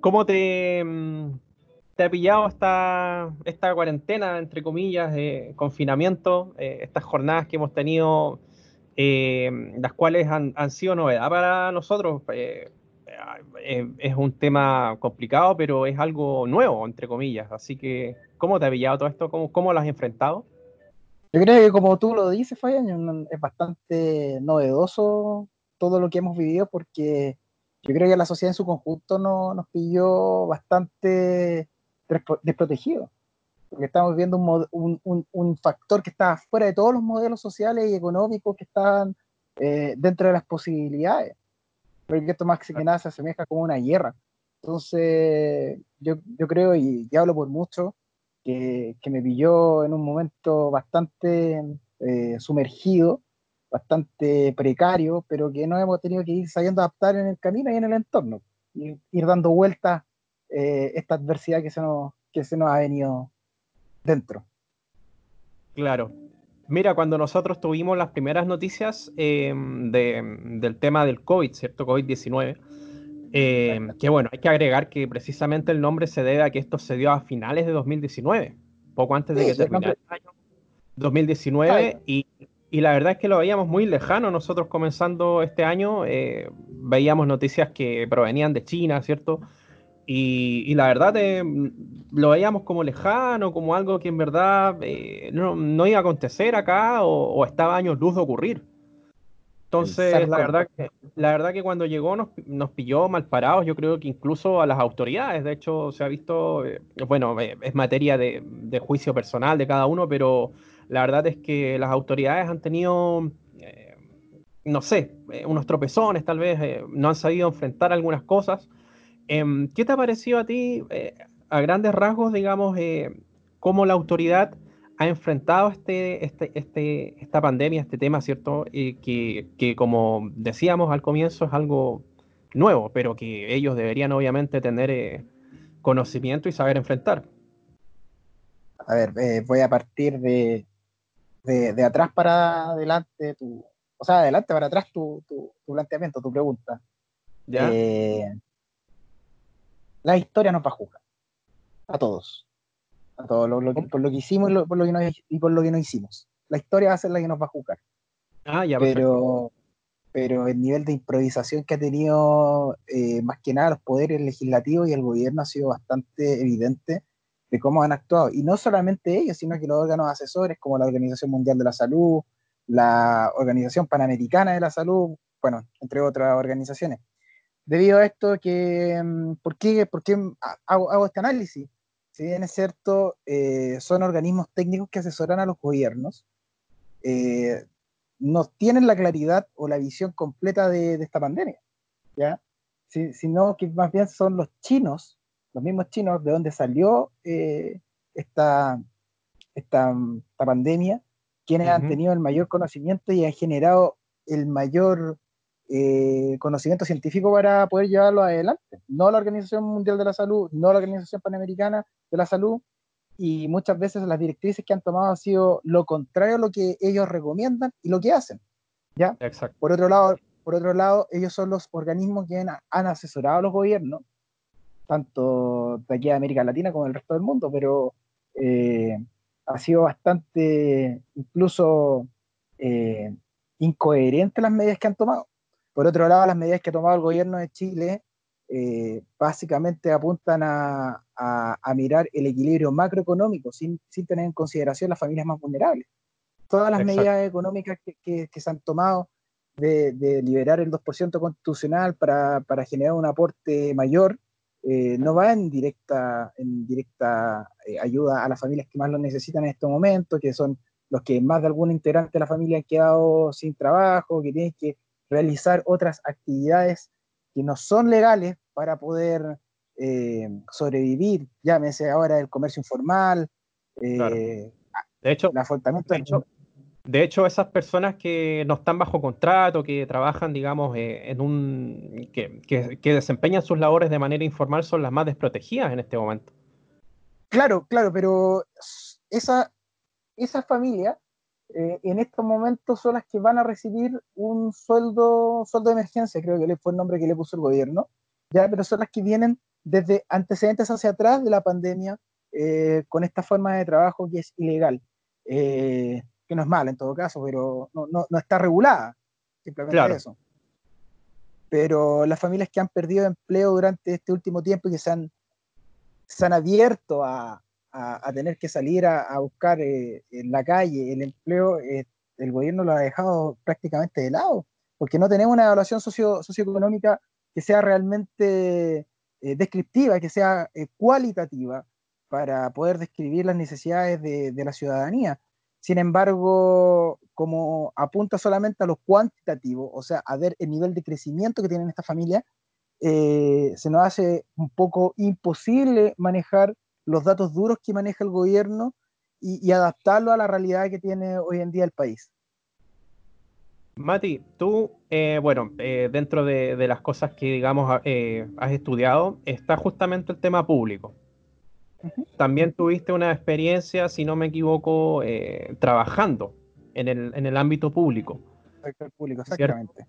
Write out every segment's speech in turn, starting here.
¿cómo te, mm, te ha pillado esta, cuarentena, entre comillas, de confinamiento, eh, estas jornadas que hemos tenido, eh, las cuales han, sido novedad para nosotros? Eh, es un tema complicado, pero es algo nuevo, entre comillas. Así que, ¿cómo te ha pillado todo esto? ¿Cómo, cómo lo has enfrentado? Yo creo que como tú lo dices, Fabián, es bastante novedoso todo lo que hemos vivido porque yo creo que la sociedad en su conjunto no, nos pilló bastante desprotegido, porque estamos viendo un, un, un, factor que está fuera de todos los modelos sociales y económicos que están eh, dentro de las posibilidades, porque esto más que nada se asemeja como una guerra. Entonces, yo, yo creo, y, hablo por mucho, que, que, me pilló en un momento bastante eh, sumergido bastante precario, pero que no hemos tenido que ir sabiendo adaptar en el camino y en el entorno, ir, ir dando vueltas eh, esta adversidad que se, nos, que se nos ha venido dentro. Claro. Mira, cuando nosotros tuvimos las primeras noticias eh, del tema del COVID, ¿cierto? COVID-19, eh, que bueno, hay que agregar que precisamente el nombre se debe a que esto se dio a finales de 2019, poco antes de que terminara el año 2019, y y la verdad es que lo veíamos muy lejano. Nosotros comenzando este año eh, veíamos noticias que provenían de China, ¿cierto? Y, la verdad eh, lo veíamos como lejano, como algo que en verdad eh, no, iba a acontecer acá o, estaba años luz de ocurrir. Entonces, la verdad, que, la verdad que cuando llegó nos, nos, pilló mal parados, yo creo que incluso a las autoridades, de hecho se ha visto, bueno, es materia de, de juicio personal de cada uno, pero la verdad es que las autoridades han tenido, eh, no sé, eh, unos tropezones tal vez, eh, no han sabido enfrentar algunas cosas. Em, ¿Qué te ha parecido a ti, a grandes rasgos, digamos, cómo la autoridad ha enfrentado este, este, este, esta pandemia, este tema, ¿cierto? Que, que, como decíamos al comienzo es algo nuevo, pero que ellos deberían obviamente tener conocimiento y saber enfrentar. A ver, voy a partir de, de, atrás para adelante, tu, o sea, adelante para atrás tu, tu, planteamiento, tu pregunta. Eh, la historia nos va a juzgar. A todos. A todos, por lo que hicimos y, por lo que no, y por lo que no hicimos. La historia va a ser la que nos va a juzgar. Ah, ya, pero, pero el nivel de improvisación que ha tenido eh, más que nada los poderes legislativos y el gobierno ha sido bastante evidente de cómo han actuado. Y no solamente ellos, sino que los órganos asesores como la Organización Mundial de la Salud, la Organización Panamericana de la Salud, bueno, entre otras organizaciones. Debido a esto, que, mm, ¿por, qué, por qué hago, este análisis? Si bien es cierto, eh, son organismos técnicos que asesoran a los gobiernos, eh, no tienen la claridad o la visión completa de, esta pandemia, ¿ya? sino que más bien son los chinos los mismos chinos, de donde salió eh, esta, esta, pandemia, quienes han tenido el mayor conocimiento y han generado el mayor eh, conocimiento científico para poder llevarlo adelante. No la Organización Mundial de la Salud, no la Organización Panamericana de la Salud, y muchas veces las directrices que han tomado han sido lo contrario a lo que ellos recomiendan y lo que hacen. ¿ya? Por otro lado, por otro lado, ellos son los organismos que han asesorado a los gobiernos tanto de aquí a América Latina como del resto del mundo, pero eh, ha sido bastante incluso eh, incoherente las medidas que han tomado. Por otro lado, las medidas que ha tomado el gobierno de Chile eh, básicamente apuntan a, mirar el equilibrio macroeconómico sin, tener en consideración las familias más vulnerables. Todas las medidas económicas que, se han tomado de, liberar el 2% constitucional para, para generar un aporte mayor eh, no va en directa, en directa eh, ayuda a las familias que más lo necesitan en estos momentos, que son los que más de algún integrante de la familia han quedado sin trabajo, que tienen que realizar otras actividades que no son legales para poder eh, sobrevivir, llámese ahora el comercio informal, de hecho, el afrontamiento de hecho, de hecho, esas personas que no están bajo contrato, que trabajan, digamos, eh, en un. Que, desempeñan sus labores de manera informal son las más desprotegidas en este momento. Claro, claro, pero esa, esa familia eh, en estos momentos son las que van a recibir un sueldo, sueldo de emergencia, creo que fue el nombre que le puso el gobierno, ya, pero son las que vienen desde antecedentes hacia atrás de la pandemia eh, con esta forma de trabajo que es ilegal, eh, que no es mala en todo caso, pero no, no, no está regulada, simplemente eso. Pero las familias que han perdido empleo durante este último tiempo y que se han, se han abierto a, a, tener que salir a, buscar eh, en la calle el empleo, el gobierno lo ha dejado prácticamente de lado, porque no tenemos una evaluación socio, socioeconómica que sea realmente descriptiva, que sea cualitativa, para poder describir las necesidades de, la ciudadanía. Sin embargo, como apunta solamente a lo cuantitativo, o sea, a ver el nivel de crecimiento que tienen esta familia, eh, se nos hace un poco imposible manejar los datos duros que maneja el gobierno y, adaptarlo a la realidad que tiene hoy en día el país. Mati, tú, eh, bueno, eh, dentro de, de, las cosas que, digamos, has estudiado, está justamente el tema público. También tuviste una experiencia, si no me equivoco, eh, trabajando en el, en el, ámbito público. público, exactamente.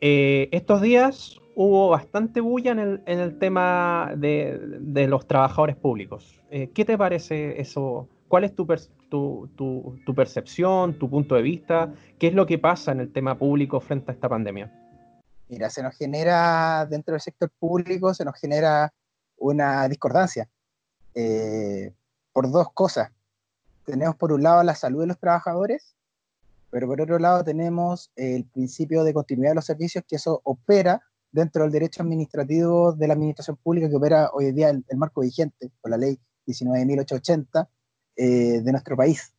Eh, estos días hubo bastante bulla en el, en el tema de, de, los trabajadores públicos. Eh, ¿Qué te parece eso? ¿Cuál es tu, tu, tu, tu, percepción, tu punto de vista? ¿Qué es lo que pasa en el tema público frente a esta pandemia? Mira, se nos genera, dentro del sector público, se nos genera una discordancia eh, por dos cosas. Tenemos por un lado la salud de los trabajadores, pero por otro lado tenemos el principio de continuidad de los servicios, que eso opera dentro del derecho administrativo de la administración pública que opera hoy en día el, marco vigente con la ley 19.880 eh, de nuestro país.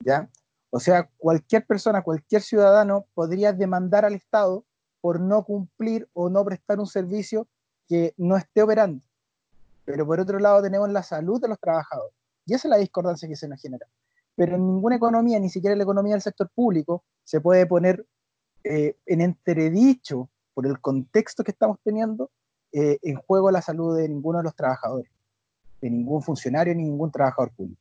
¿ya? O sea, cualquier persona, cualquier ciudadano podría demandar al Estado por no cumplir o no prestar un servicio que no esté operando pero por otro lado tenemos la salud de los trabajadores. Y esa es la discordancia que se nos genera. Pero en ninguna economía, ni siquiera en la economía del sector público, se puede poner eh, en entredicho, por el contexto que estamos teniendo, eh, en juego la salud de ninguno de los trabajadores, de ningún funcionario ni ningún trabajador público.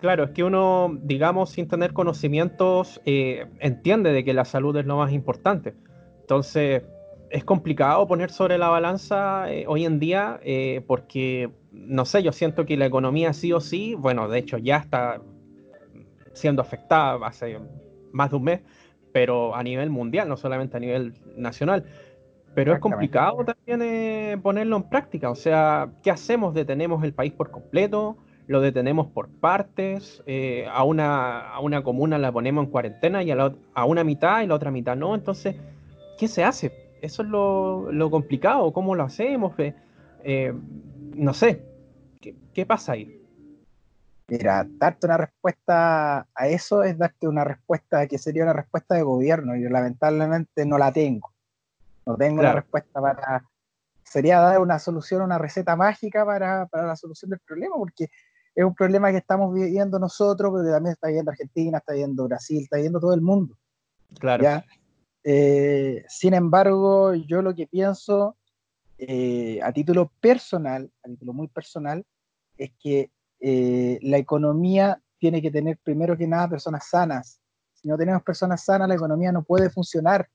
Claro, es que uno, digamos, sin tener conocimientos, eh, entiende de que la salud es lo más importante. Entonces, es complicado poner sobre la balanza eh, hoy en día eh, porque, no sé, yo siento que la economía sí o sí, bueno, de hecho ya está siendo afectada hace más de un mes, pero a nivel mundial, no solamente a nivel nacional. Pero es complicado también eh, ponerlo en práctica. O sea, ¿qué hacemos? ¿Detenemos el país por completo? ¿Lo detenemos por partes? a, una, a una comuna la ponemos en cuarentena y a, la, a una mitad y la otra mitad no. Entonces, ¿qué se hace? eso es lo, complicado, ¿cómo lo hacemos? Eh, no sé, ¿qué, pasa ahí? Mira, darte una respuesta a eso es darte una respuesta que sería una respuesta de gobierno y lamentablemente no la tengo. No tengo la respuesta para... Sería dar una solución, una receta mágica para, la solución del problema, porque es un problema que estamos viviendo nosotros, pero también está viviendo Argentina, está viviendo Brasil, está viviendo todo el mundo. Claro. ¿ya? Eh, sin embargo, yo lo que pienso eh, a título personal, a título muy personal, es que eh, la economía tiene que tener primero que nada personas sanas. Si no tenemos personas sanas, la economía no puede funcionar.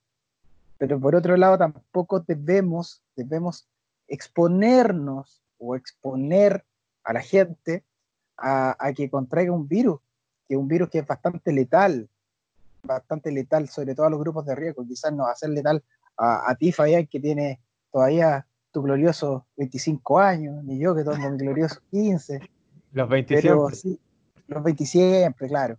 Pero por otro lado, tampoco debemos, debemos exponernos o exponer a la gente a, a que contraiga un virus, que es un virus que es bastante letal, bastante letal, sobre todo a los grupos de riesgo. Quizás no va a ser letal a, a ti, Fabián, que tiene todavía tu glorioso 25 años, ni yo que tengo mi glorioso 15. Los 27. Sí, los 20 siempre, claro.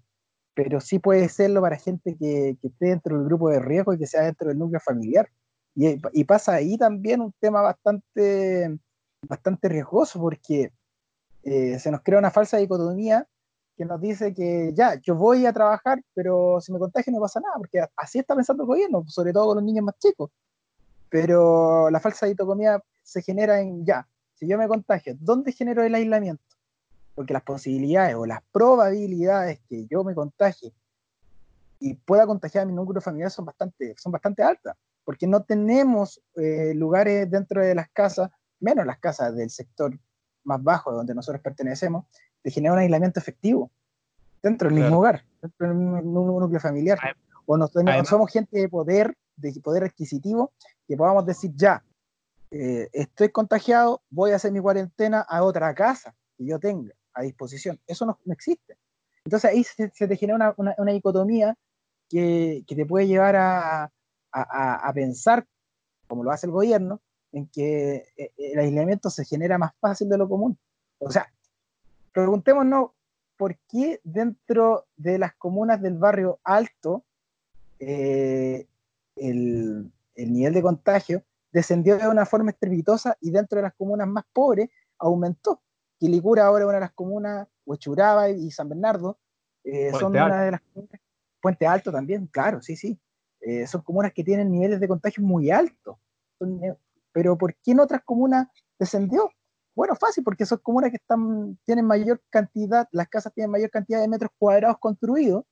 Pero sí puede serlo para gente que, que, esté dentro del grupo de riesgo y que sea dentro del núcleo familiar. Y, y pasa ahí también un tema bastante, bastante riesgoso porque eh, se nos crea una falsa dicotomía que nos dice que ya, yo voy a trabajar, pero si me contagio no pasa nada, porque así está pensando el gobierno, sobre todo con los niños más chicos. Pero la falsa ditocomía se genera en ya, si yo me contagio, ¿dónde genero el aislamiento? Porque las posibilidades o las probabilidades que yo me contagie y pueda contagiar a mi núcleo familiar son bastante, son bastante altas, porque no tenemos eh, lugares dentro de las casas, menos las casas del sector más bajo donde nosotros pertenecemos, de generar un aislamiento efectivo dentro del mismo hogar, dentro del mismo núcleo familiar. O no somos gente de poder, de poder adquisitivo, que podamos decir ya, eh, estoy contagiado, voy a hacer mi cuarentena a otra casa que yo tenga a disposición. Eso no, existe. Entonces ahí se, te genera una, dicotomía que, te puede llevar a, pensar, como lo hace el gobierno, en que eh, el aislamiento se genera más fácil de lo común. O sea, preguntémonos por qué dentro de las comunas del barrio alto eh, el, el nivel de contagio descendió de una forma estrepitosa y dentro de las comunas más pobres aumentó. Quilicura ahora es una de las comunas, Huechuraba y San Bernardo, eh, son una de las comunas, Puente Alto también, claro, sí, sí, eh, son comunas que tienen niveles de contagio muy altos. Pero ¿por qué en otras comunas descendió? Bueno, fácil, porque son comunas que están, tienen mayor cantidad, las casas tienen mayor cantidad de metros cuadrados construidos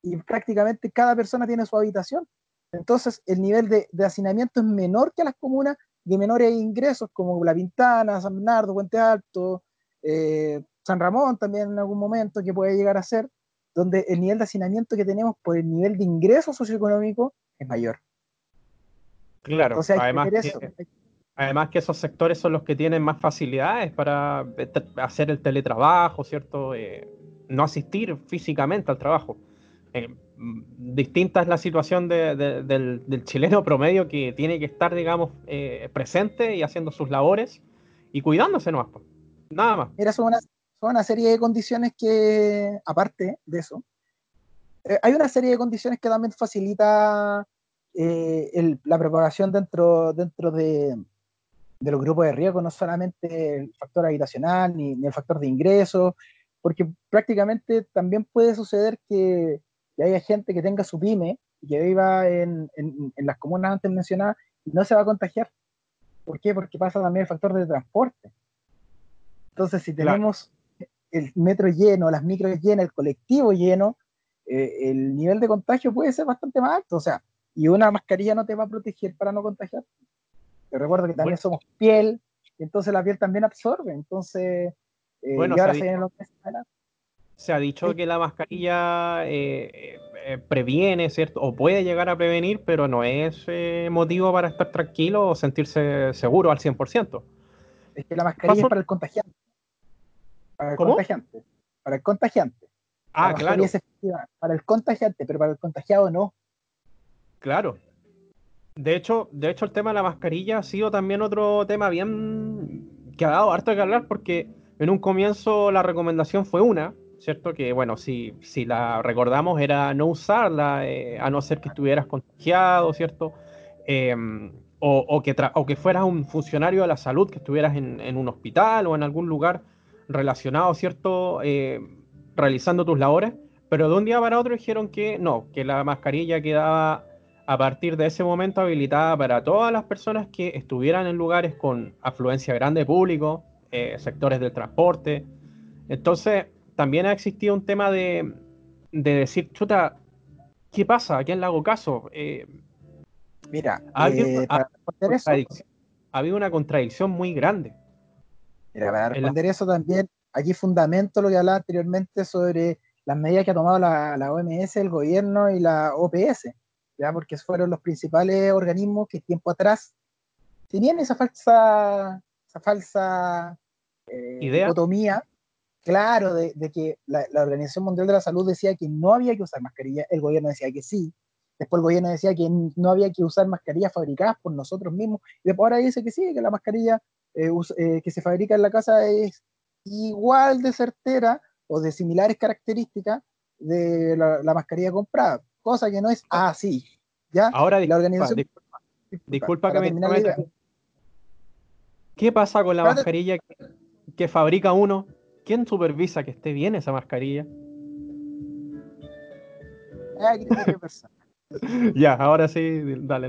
y prácticamente cada persona tiene su habitación. Entonces, el nivel de, hacinamiento es menor que las comunas de menores ingresos, como La Pintana, San Bernardo, Puente Alto, eh, San Ramón también en algún momento, que puede llegar a ser, donde el nivel de hacinamiento que tenemos por el nivel de ingreso socioeconómico es mayor. Claro, además, que, además que esos sectores son los que tienen más facilidades para hacer el teletrabajo, ¿cierto? Eh, no asistir físicamente al trabajo. Eh, distinta es la situación del, chileno promedio que tiene que estar, digamos, eh, presente y haciendo sus labores y cuidándose nomás. Nada más. Son una, una serie de condiciones que, aparte de eso, eh, hay una serie de condiciones que también facilita la propagación dentro, dentro de, los grupos de riesgo, no solamente el factor habitacional ni, ni el factor de ingresos, porque prácticamente también puede suceder que que haya gente que tenga su pyme y que viva en, en, las comunas antes mencionadas y no se va a contagiar. ¿Por qué? Porque pasa también el factor de transporte. Entonces, si tenemos el metro lleno, las micros llenas, el colectivo lleno, eh, el nivel de contagio puede ser bastante más alto. O sea, y una mascarilla no te va a proteger para no contagiar. Te recuerdo que también somos piel, entonces la piel también absorbe. Entonces, eh, y ahora se meses se ha dicho que la mascarilla eh, eh, previene, ¿cierto? O puede llegar a prevenir, pero no es motivo para estar tranquilo o sentirse seguro al 100%. Es que la mascarilla es para el contagiante. Para el contagiante. Para el contagiante. Ah, claro. para el contagiante, pero para el contagiado no. Claro. De hecho, de hecho, el tema de la mascarilla ha sido también otro tema bien que ha dado harto que hablar porque en un comienzo la recomendación fue una, ¿cierto? Que bueno, si, si la recordamos era no usarla, eh, a no ser que estuvieras contagiado, ¿cierto? Em, o, que o que fueras un funcionario de la salud, que estuvieras en, un hospital o en algún lugar relacionado, ¿cierto? Eh, realizando tus labores, pero de un día para otro dijeron que no, que la mascarilla quedaba a partir de ese momento habilitada para todas las personas que estuvieran en lugares con afluencia grande de público, eh, sectores del transporte. Entonces, también ha existido un tema de, decir, chuta, ¿qué pasa? ¿A quién le hago caso? Eh, Mira, ha habido, una contradicción muy grande. Mira, para responder eso también, aquí fundamento lo que hablaba anteriormente sobre las medidas que ha tomado la, OMS, el gobierno y la OPS, ya porque fueron los principales organismos que tiempo atrás tenían esa falsa, esa falsa eh, ¿Idea? dicotomía claro de, que la, Organización Mundial de la Salud decía que no había que usar mascarilla, el gobierno decía que sí, después el gobierno decía que no había que usar mascarillas fabricadas por nosotros mismos, y después ahora dice que sí, que la mascarilla eh, eh, que se fabrica en la casa es igual de certera o de similares características de la, mascarilla comprada, cosa que no es así. ¿ya? Ahora, la organización... Disculpa, que me ¿Qué pasa con la mascarilla que fabrica uno ¿Quién supervisa que esté bien esa mascarilla? Ah, ya, ahora sí, dale.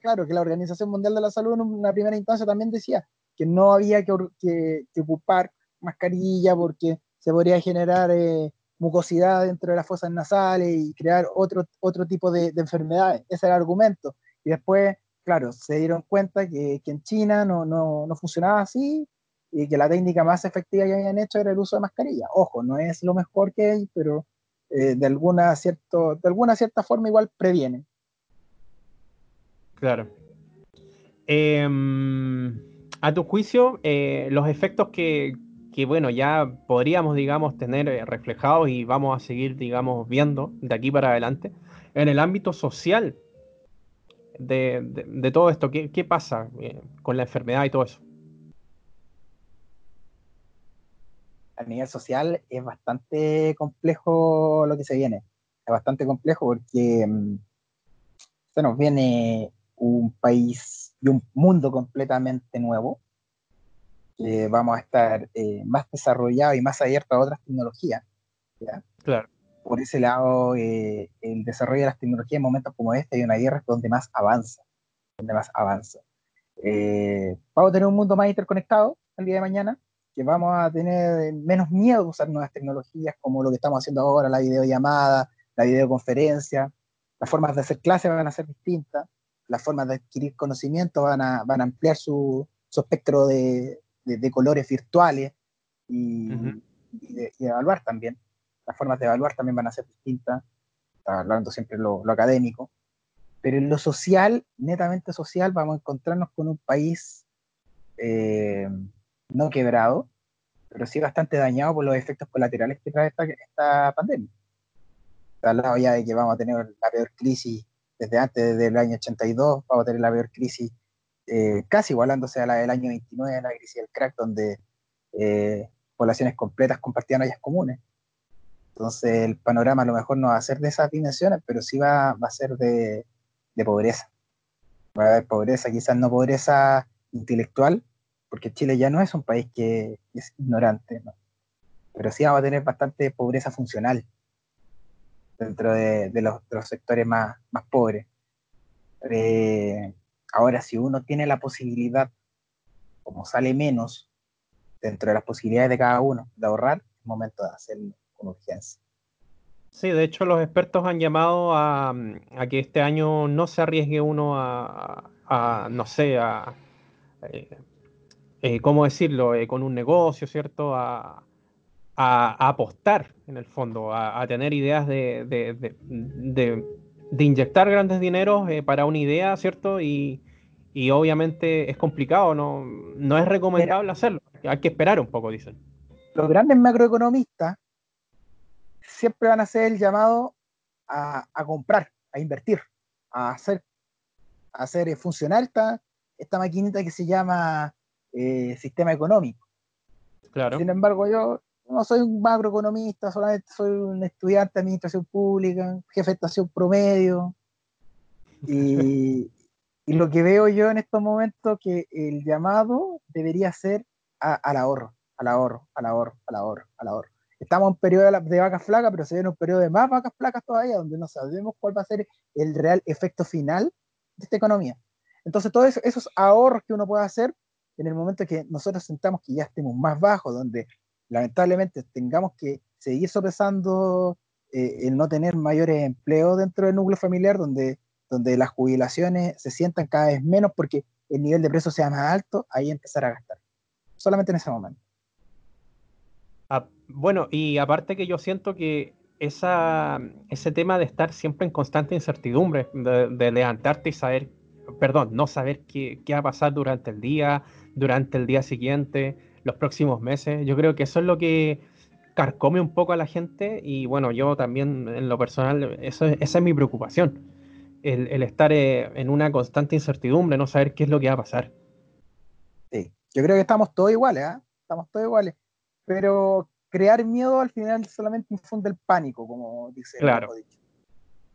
Claro, que la Organización Mundial de la Salud en una primera instancia también decía que no había que, ocupar mascarilla porque se podría generar eh, mucosidad dentro de las fosas nasales y crear otro, otro tipo de, enfermedades. Ese era el argumento. Y después, claro, se dieron cuenta que, en China no, no funcionaba así y que la técnica más efectiva que habían hecho era el uso de mascarilla. Ojo, no es lo mejor que hay, pero eh, de, alguna cierto, de alguna cierta forma igual previene. Claro. Em, a tu juicio, eh, los efectos que, que, bueno, ya podríamos, digamos, tener eh, reflejados y vamos a seguir, digamos, viendo de aquí para adelante, en el ámbito social de, todo esto, ¿qué, qué pasa eh, con la enfermedad y todo eso? A nivel social es bastante complejo lo que se viene. Es bastante complejo porque mm, se nos viene un país y un mundo completamente nuevo, que vamos a estar eh, más desarrollados y más abiertos a otras tecnologías. Claro. Por ese lado, eh, el desarrollo de las tecnologías en momentos como este hay una guerra donde más avanza, donde más avanza. Eh, vamos a tener un mundo más interconectado el día de mañana, que vamos a tener menos miedo a usar nuevas tecnologías como lo que estamos haciendo ahora, la videollamada, la videoconferencia, las formas de hacer clases van a ser distintas, las formas de adquirir conocimiento van a, van a ampliar su, su espectro de, de, colores virtuales y, de, evaluar también. Las formas de evaluar también van a ser distintas, hablando siempre lo, lo académico. Pero en lo social, netamente social, vamos a encontrarnos con un país eh, no quebrado, pero sí bastante dañado por los efectos colaterales que trae esta, esta pandemia. Está hablado ya de que vamos a tener la peor crisis desde antes, desde el año 82, vamos a tener la peor crisis eh, casi igualándose a la del año 29, la crisis del crack, donde eh, poblaciones completas compartían áreas comunes. Entonces el panorama a lo mejor no va a ser de esas dimensiones, pero sí va, va a ser de, de, pobreza. Va a haber pobreza, quizás no pobreza intelectual, porque Chile ya no es un país que es ignorante, ¿no? pero sí vamos a tener bastante pobreza funcional dentro de, de, los, de los, sectores más, más pobres. Eh, ahora, si uno tiene la posibilidad, como sale menos, dentro de las posibilidades de cada uno, de ahorrar, es momento de hacerlo con urgencia. Sí, de hecho los expertos han llamado a, a que este año no se arriesgue uno a, no sé, a, eh, eh, ¿cómo decirlo?, eh, con un negocio, ¿cierto? A, apostar, en el fondo, a, tener ideas de, de, de, inyectar grandes dineros eh, para una idea, ¿cierto? Y, y, obviamente es complicado, no, no es recomendable hacerlo. Hay que esperar un poco, dicen. Los grandes macroeconomistas siempre van a hacer el llamado a, a comprar, a invertir, a hacer, a hacer eh, funcionar esta, esta maquinita que se llama eh, sistema económico. Claro. Sin embargo, yo no soy un macroeconomista, solamente soy un estudiante de administración pública, jefe de estación promedio. Y, y lo que veo yo en estos momentos que el llamado debería ser al ahorro, al ahorro, al ahorro, al ahorro, al ahorro. Estamos en un periodo de, vacas flacas, pero se viene un periodo de más vacas flacas todavía, donde no sabemos cuál va a ser el real efecto final de esta economía. Entonces, todos esos ahorros que uno puede hacer en el momento que nosotros sentamos que ya estemos más bajos, donde lamentablemente tengamos que seguir sopesando eh, el no tener mayores empleos dentro del núcleo familiar, donde, donde las jubilaciones se sientan cada vez menos porque el nivel de precio sea más alto, ahí empezar a gastar. Solamente en ese momento. Ah, bueno, y aparte que yo siento que esa, ese tema de estar siempre en constante incertidumbre, de, levantarte y saber, perdón, no saber qué, qué va a pasar durante el día, durante el día siguiente, los próximos meses. Yo creo que eso es lo que carcome un poco a la gente y bueno, yo también en lo personal, eso, esa es mi preocupación, el, estar eh, en una constante incertidumbre, no saber qué es lo que va a pasar. Sí, yo creo que estamos todos iguales, ¿eh? estamos todos iguales, pero crear miedo al final solamente infunde el pánico, como dice. Claro.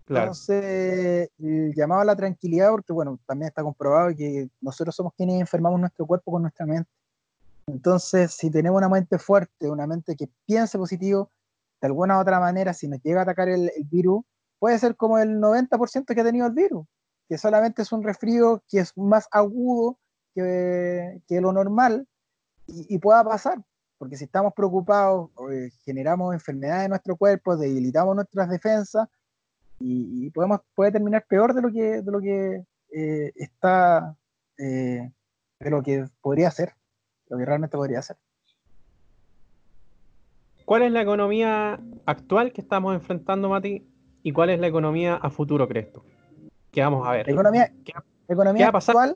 Claro. Entonces, el llamado a la tranquilidad, porque bueno, también está comprobado que nosotros somos quienes enfermamos nuestro cuerpo con nuestra mente. Entonces, si tenemos una mente fuerte, una mente que piense positivo, de alguna u otra manera, si nos llega a atacar el, virus, puede ser como el 90% que ha tenido el virus, que solamente es un resfrío que es más agudo que, lo normal y, pueda pasar, porque si estamos preocupados, eh, generamos enfermedades en nuestro cuerpo, debilitamos nuestras defensas y, podemos, puede terminar peor de lo que, de lo que eh, está, eh, de lo que podría ser lo que realmente podría ser. ¿Cuál es la economía actual que estamos enfrentando, Mati? ¿Y cuál es la economía a futuro, crees tú? ¿Qué vamos a ver? La economía, economía actual,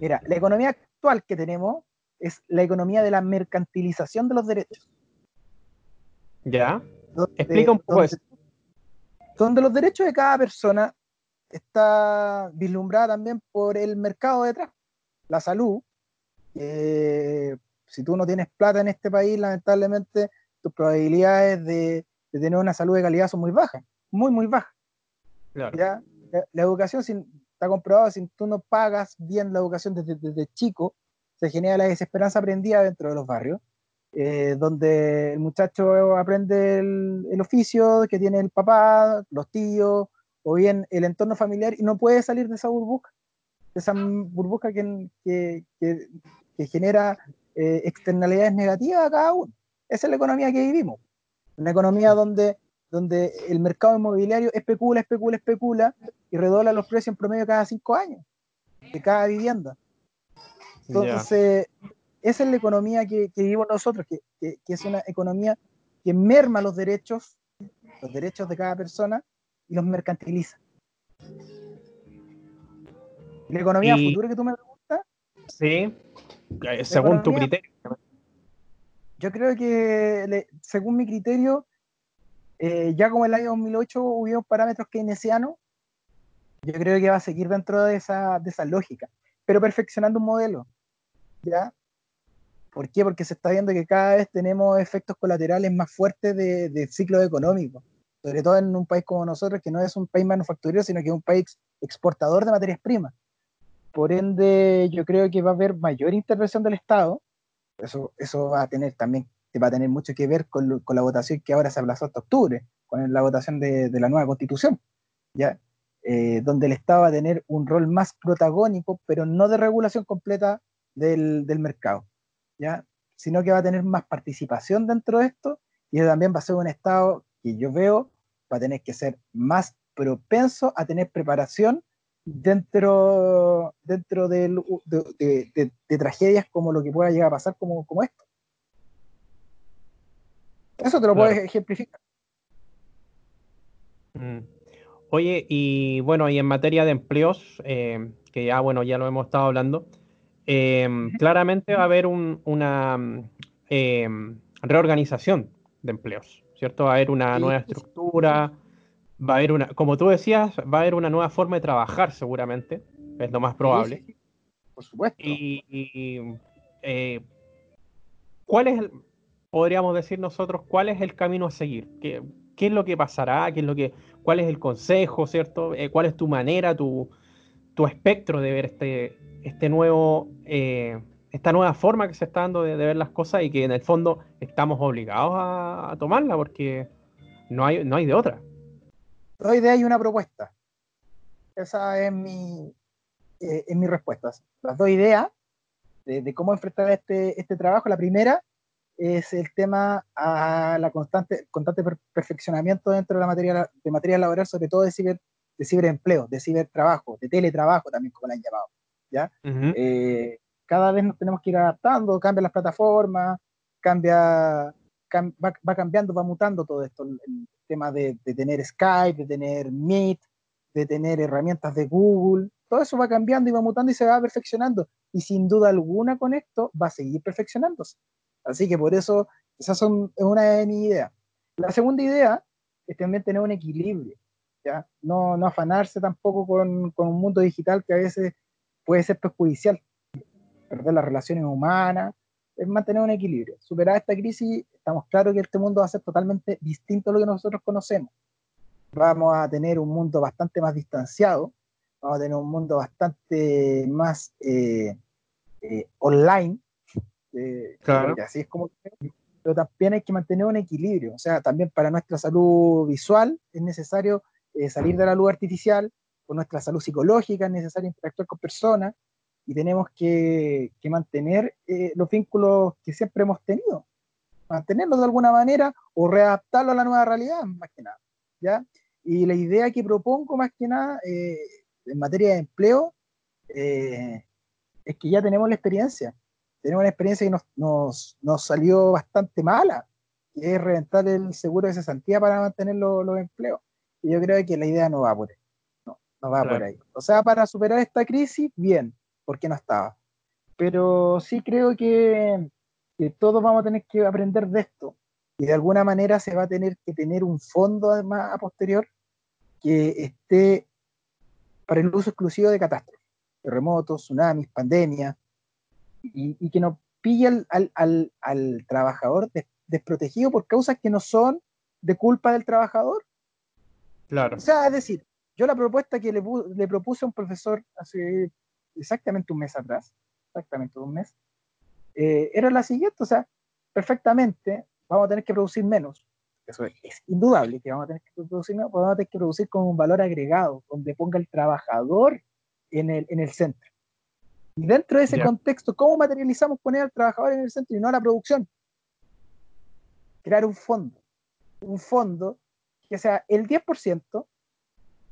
Mira, la economía actual que tenemos es la economía de la mercantilización de los derechos. ¿Ya? Explica un poco eso. Donde los derechos de cada persona está vislumbrada también por el mercado detrás. La salud. Si tú no tienes plata en este país, lamentablemente tus probabilidades de, tener una salud de calidad son muy bajas, muy, muy bajas. ¿Ya? La, educación está comprobado, si tú no pagas bien la educación desde, chico, se genera la desesperanza aprendida dentro de los barrios, eh, donde el muchacho aprende el, el, oficio que tiene el papá, los tíos, o bien el entorno familiar y no puede salir de esa burbuja, de esa burbuja que, que, que, genera eh, externalidades negativas a cada uno. Esa es la economía que vivimos. Una economía donde, donde el mercado inmobiliario especula, especula, especula y redobla los precios en promedio cada cinco años de cada vivienda. Entonces, esa es la economía que, que vivimos nosotros, que, que, es una economía que merma los derechos, los derechos de cada persona y los mercantiliza. ¿La economía futura que tú me preguntas? Sí, eh, según tu criterio. Yo creo que, según mi criterio, eh, ya como el año 2008 hubo parámetros keynesianos, yo creo que va a seguir dentro de esa, de esa lógica, pero perfeccionando un modelo. ¿Ya? ¿Por qué? Porque se está viendo que cada vez tenemos efectos colaterales más fuertes del de ciclo económico sobre todo en un país como nosotros, que no es un país manufacturero, sino que es un país exportador de materias primas. Por ende, yo creo que va a haber mayor intervención del Estado. Eso, eso va a tener también va a tener mucho que ver con, con la votación que ahora se aplazó hasta octubre, con la votación de, de la nueva constitución, ¿ya? Eh, donde el Estado va a tener un rol más protagónico, pero no de regulación completa del, del mercado, ¿ya? sino que va a tener más participación dentro de esto y también va a ser un Estado que yo veo va a tener que ser más propenso a tener preparación dentro, dentro de, de, tragedias como lo que pueda llegar a pasar como, como esto. Eso te lo puedes ejemplificar. Mm. Oye, y bueno, y en materia de empleos, eh, que ya bueno, ya lo hemos estado hablando, eh, claramente va a haber una eh, reorganización de empleos. ¿cierto? Va a haber una nueva estructura, va a haber una, como tú decías, va a haber una nueva forma de trabajar seguramente, es lo más probable. por supuesto. Y, eh, ¿cuál es, podríamos decir nosotros, cuál es el camino a seguir? ¿Qué, qué es lo que pasará? ¿Qué es lo que, ¿Cuál es el consejo, cierto? Eh, ¿Cuál es tu manera, tu, tu espectro de ver este, este nuevo... Eh, esta nueva forma que se está dando de, ver las cosas y que en el fondo estamos obligados a, tomarla porque no hay, no hay de otra. Dos ideas y una propuesta. Esa es mi, eh, es mi respuesta. Las dos ideas de, cómo enfrentar este, este trabajo. La primera es el tema a la constante, constante perfeccionamiento dentro de la materia de materia laboral, sobre todo de ciber, de ciberempleo, de cibertrabajo, de teletrabajo también, como la han llamado. ¿ya? cada vez nos tenemos que ir adaptando, cambian las plataformas, cambia, va, cambiando, va mutando todo esto, el, tema de, tener Skype, de tener Meet, de tener herramientas de Google, todo eso va cambiando y va mutando y se va perfeccionando. Y sin duda alguna con esto va a seguir perfeccionándose. Así que por eso, esa son, es una de mis ideas. La segunda idea es también tener un equilibrio, ¿ya? No, no afanarse tampoco con, con un mundo digital que a veces puede ser perjudicial perder las relaciones humanas, es mantener un equilibrio. Superar esta crisis, estamos claros que este mundo va a ser totalmente distinto a lo que nosotros conocemos. Vamos a tener un mundo bastante más distanciado, vamos a tener un mundo bastante más eh, eh, online, eh, claro. así es como pero también hay que mantener un equilibrio, o sea, también para nuestra salud visual es necesario salir de la luz artificial, por nuestra salud psicológica es necesario interactuar con personas, y tenemos que, mantener eh, los vínculos que siempre hemos tenido, mantenerlos de alguna manera o readaptarlos a la nueva realidad, más que nada. ¿ya? Y la idea que propongo, más que nada, eh, en materia de empleo, eh, es que ya tenemos la experiencia. Tenemos una experiencia que nos, nos, nos, salió bastante mala, que es reventar el seguro de cesantía para mantener los, los empleos. Y yo creo que la idea no va por ahí. No, no va por ahí. O sea, para superar esta crisis, bien, por qué no estaba. Pero sí creo que, que todos vamos a tener que aprender de esto y de alguna manera se va a tener que tener un fondo además a posterior que esté para el uso exclusivo de catástrofes, terremotos, tsunamis, pandemias, y, que no pille al, trabajador desprotegido por causas que no son de culpa del trabajador. Claro. O sea, es decir, yo la propuesta que le, le propuse a un profesor hace exactamente un mes atrás, exactamente un mes, eh, era la siguiente, o sea, perfectamente vamos a tener que producir menos, eso es, indudable que vamos a tener que producir menos, vamos a tener que producir con un valor agregado, donde ponga el trabajador en el, en el centro. Y dentro de ese contexto, ¿cómo materializamos poner al trabajador en el centro y no a la producción? Crear un fondo, un fondo que sea el 10%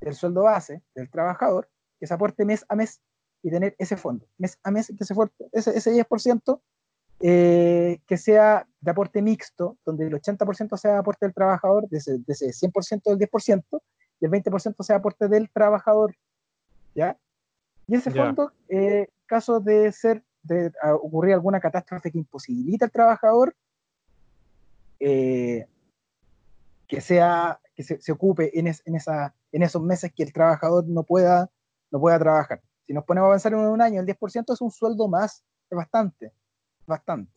del sueldo base del trabajador, que se aporte mes a mes y tener ese fondo, mes a mes, que se aporte ese, ese 10%, eh, que sea de aporte mixto, donde el 80% sea aporte del trabajador, de ese, de ese 100% del 10%, y el 20% sea aporte del trabajador. ¿Ya? Y ese fondo, eh, caso de ser, de ocurrir alguna catástrofe que imposibilita al trabajador, eh, que sea, que se, ocupe en, en, esa, en esos meses que el trabajador no pueda, no pueda trabajar. Si nos ponemos a pensar en un año, el 10% es un sueldo más, es bastante, bastante.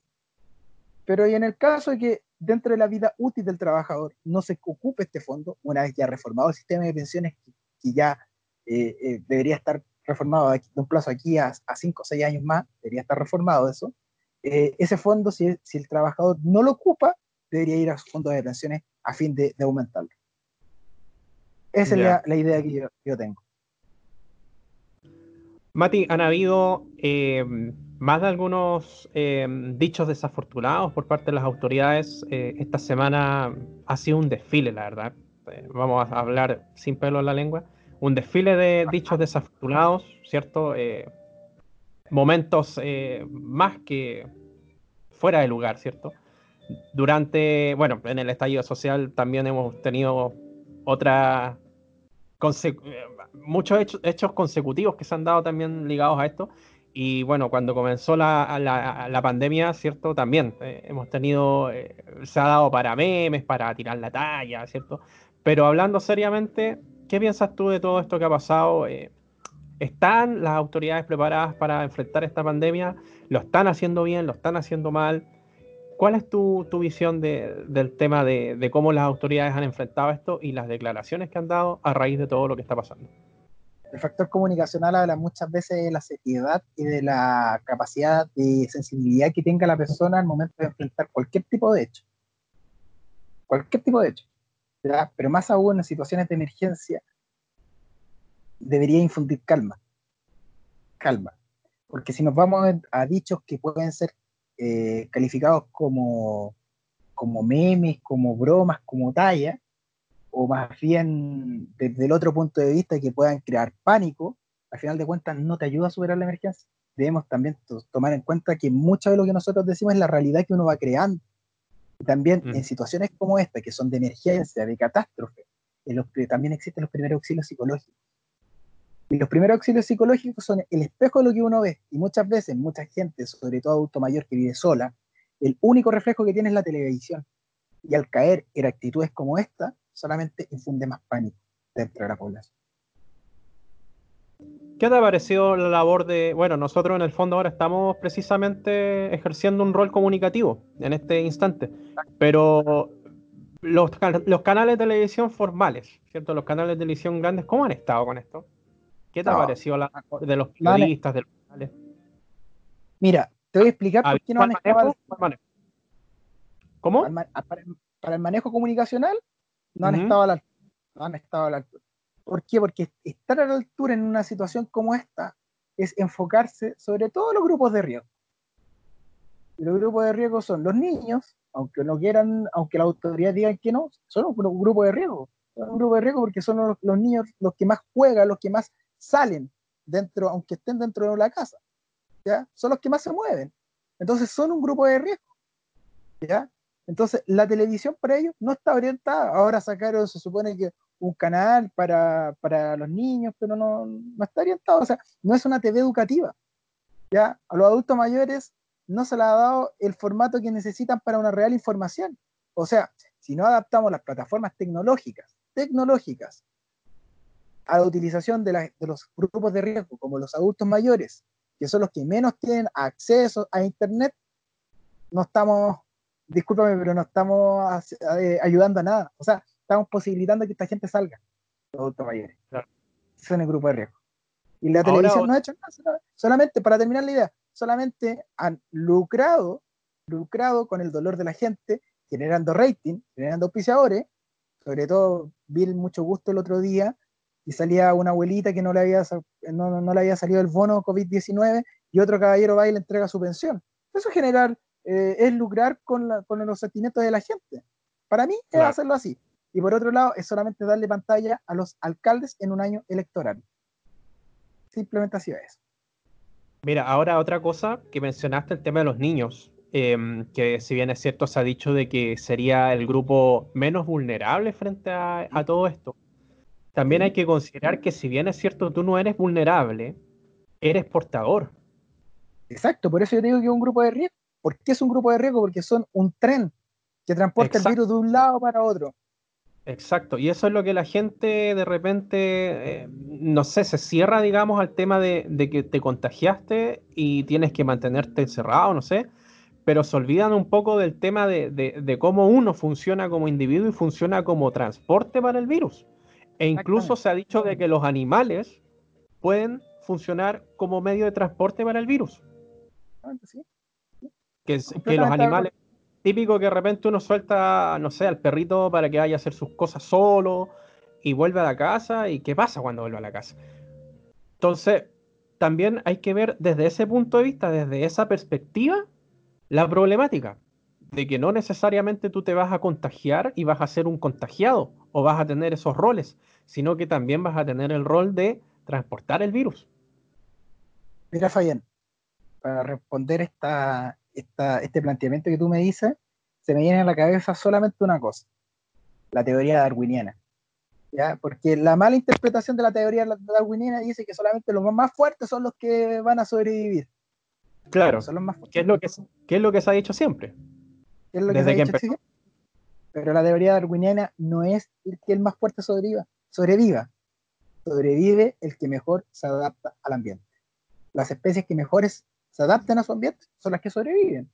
Pero y en el caso de que dentro de la vida útil del trabajador no se ocupe este fondo, una vez ya reformado el sistema de pensiones que, ya eh, eh, debería estar reformado de un plazo aquí a, a cinco o seis años más, debería estar reformado eso. Eh, ese fondo, si, si, el trabajador no lo ocupa, debería ir a su fondo de pensiones a fin de, aumentarlo. Esa es la, idea que yo, tengo. Mati, han habido más de algunos eh, dichos desafortunados por parte de las autoridades. esta semana ha sido un desfile, la verdad. vamos a hablar sin pelo en la lengua un desfile de dichos desafortunados, ¿cierto? Eh, momentos eh, más que fuera de lugar, ¿cierto? Durante, bueno, en el estallido social también hemos tenido otra, muchos hechos, consecutivos que se han dado también ligados a esto. Y bueno, cuando comenzó la, pandemia, ¿cierto? También eh, hemos tenido, se ha dado para memes, para tirar la talla, ¿cierto? Pero hablando seriamente, ¿Qué piensas tú de todo esto que ha pasado? Eh, ¿Están las autoridades preparadas para enfrentar esta pandemia? ¿Lo están haciendo bien? ¿Lo están haciendo mal? ¿Cuál es tu, visión del tema de, cómo las autoridades han enfrentado esto y las declaraciones que han dado a raíz de todo lo que está pasando? El factor comunicacional habla muchas veces de la seriedad y de la capacidad de sensibilidad que tenga la persona al momento de enfrentar cualquier tipo de hecho. Cualquier tipo de hecho pero más aún en situaciones de emergencia, debería infundir calma. Calma. Porque si nos vamos a dichos que pueden ser eh, calificados como, como memes, como bromas, como talla, o más bien desde el otro punto de vista que puedan crear pánico, al final de cuentas no te ayuda a superar la emergencia. Debemos también tomar en cuenta que mucho de lo que nosotros decimos es la realidad que uno va creando también mm. en situaciones como esta, que son de emergencia, de catástrofe, en los que también existen los primeros auxilios psicológicos. Y los primeros auxilios psicológicos son el espejo de lo que uno ve. Y muchas veces, mucha gente, sobre todo adulto mayor que vive sola, el único reflejo que tiene es la televisión. Y al caer en actitudes como esta, solamente infunde más pánico dentro de la población. ¿Qué te ha parecido la labor de, bueno, nosotros en el fondo ahora estamos precisamente ejerciendo un rol comunicativo en este instante, pero los, canales de televisión formales, ¿cierto? Los canales de televisión grandes, ¿cómo han estado con esto? ¿Qué te ha parecido la labor de los periodistas, de los canales? Mira, te voy a explicar por qué no han estado... ¿Cómo? Para, el manejo comunicacional no han estado a la No han estado a la altura. ¿Por qué? Porque estar a la altura en una situación como esta es enfocarse sobre todo los grupos de riesgo. Los grupos de riesgo son los niños, aunque no quieran, aunque la autoridad digan que no, son un grupo de riesgo. Son un grupo de riesgo porque son los, niños los que más juegan, los que más salen dentro, aunque estén dentro de la casa. ¿ya? Son los que más se mueven. Entonces son un grupo de riesgo. ¿ya? Entonces la televisión para ellos no está orientada. Ahora sacaron, se supone que un canal para, para los niños, pero no, no, está orientado, o sea, no es una TV educativa, ¿ya? A los adultos mayores no se les ha dado el formato que necesitan para una real información. O sea, si no adaptamos las plataformas tecnológicas, tecnológicas, a la utilización de, de los grupos de riesgo, como los adultos mayores, que son los que menos tienen acceso a Internet, no estamos, discúlpame, pero no estamos eh, ayudando a nada. O sea, estamos posibilitando que esta gente salga, los adultos mayores. Son el grupo de riesgo. Y la televisión no ha hecho nada, solamente, para terminar la idea, solamente han lucrado, lucrado con el dolor de la gente, generando rating, generando auspiciadores. Sobre todo, vi mucho gusto el otro día y salía una abuelita que no le había, no, no le había salido el bono COVID-19 y otro caballero va y le entrega su pensión. Eso general eh, es lucrar con, con, los sentimientos de la gente. Para mí es hacerlo así. Y por otro lado, es solamente darle pantalla a los alcaldes en un año electoral. Simplemente así es. Mira, ahora otra cosa que mencionaste, el tema de los niños, em, que si bien es cierto, se ha dicho de que sería el grupo menos vulnerable frente a, a todo esto. También hay que considerar que si bien es cierto, tú no eres vulnerable, eres portador. Exacto, por eso yo digo que es un grupo de riesgo. ¿Por qué es un grupo de riesgo? Porque son un tren que transporta el virus de un lado para otro. Exacto, y eso es lo que la gente de repente, eh, no sé, se cierra, digamos, al tema de, que te contagiaste y tienes que mantenerte encerrado, no sé, pero se olvidan un poco del tema de, de cómo uno funciona como individuo y funciona como transporte para el virus. E incluso se ha dicho de que los animales pueden funcionar como medio de transporte para el virus. Que, que los animales, típico que de repente uno suelta, no sé, al perrito para que vaya a hacer sus cosas solo y vuelve a la casa. ¿Y qué pasa cuando vuelve a la casa? Entonces, también hay que ver desde ese punto de vista, desde esa perspectiva, la problemática de que no necesariamente tú te vas a contagiar y vas a ser un contagiado o vas a tener esos roles, sino que también vas a tener el rol de transportar el virus. Mira, Fabián, para responder esta, este planteamiento que tú me dices, se me viene a la cabeza solamente una cosa, la teoría darwiniana. ¿ya? Porque la mala interpretación de la teoría darwiniana dice que solamente los más fuertes son los que van a sobrevivir. Claro, ¿Qué, es lo que, ¿qué es lo que se ha dicho siempre? Desde que Pero la teoría darwiniana no es el que el más fuerte sobreviva. sobreviva. Sobrevive el que mejor se adapta al ambiente. Las especies que mejores se adaptan a su ambiente son las que sobreviven.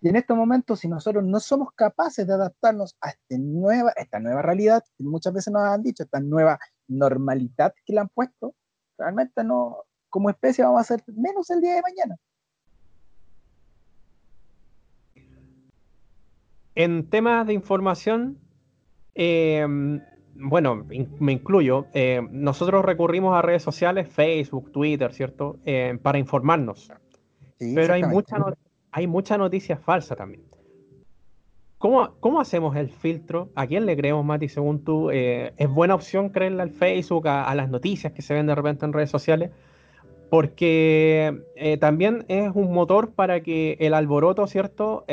Y en estos momentos, si nosotros no somos capaces de adaptarnos a este nueva, esta nueva realidad, que muchas veces nos han dicho, esta nueva normalidad que le han puesto, realmente no, como especie vamos a ser menos el día de mañana. En temas de información, eh, bueno, me incluyo, eh, nosotros recurrimos a redes sociales, Facebook, Twitter, ¿cierto? Eh, para informarnos. Pero hay mucha, hay mucha noticia falsa también. ¿Cómo, ¿Cómo, hacemos el filtro? ¿A quién le creemos, Mati, según tú? ¿Es buena opción creerle al Facebook, a, las noticias que se ven de repente en redes sociales? Porque también es un motor para que el alboroto, ¿cierto?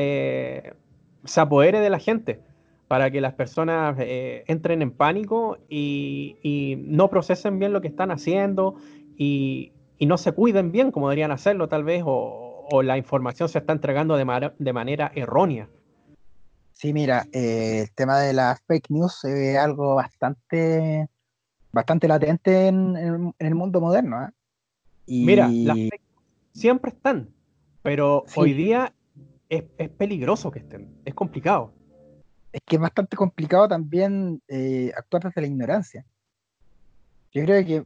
se apodere de la gente, para que las personas eh, entren en pánico y, no procesen bien lo que están haciendo y, no se cuiden bien como deberían hacerlo tal vez, o, la información se está entregando de, de manera errónea. Sí, mira, eh, el tema de las fake news ve algo bastante, bastante latente en, el mundo moderno. ¿eh? Y... Mira, las fake siempre están, pero hoy día es, peligroso que estén, es complicado. Es que es bastante complicado también eh, actuar desde la ignorancia. Yo creo que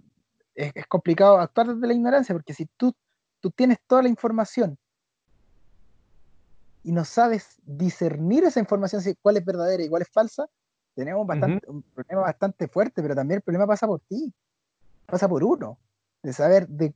es, complicado actuar desde la ignorancia, porque si tú, tú tienes toda la información y no sabes discernir esa información, si cuál es verdadera y cuál es falsa, tenemos bastante, un problema bastante fuerte, pero también el problema pasa por ti, pasa por uno, de saber de,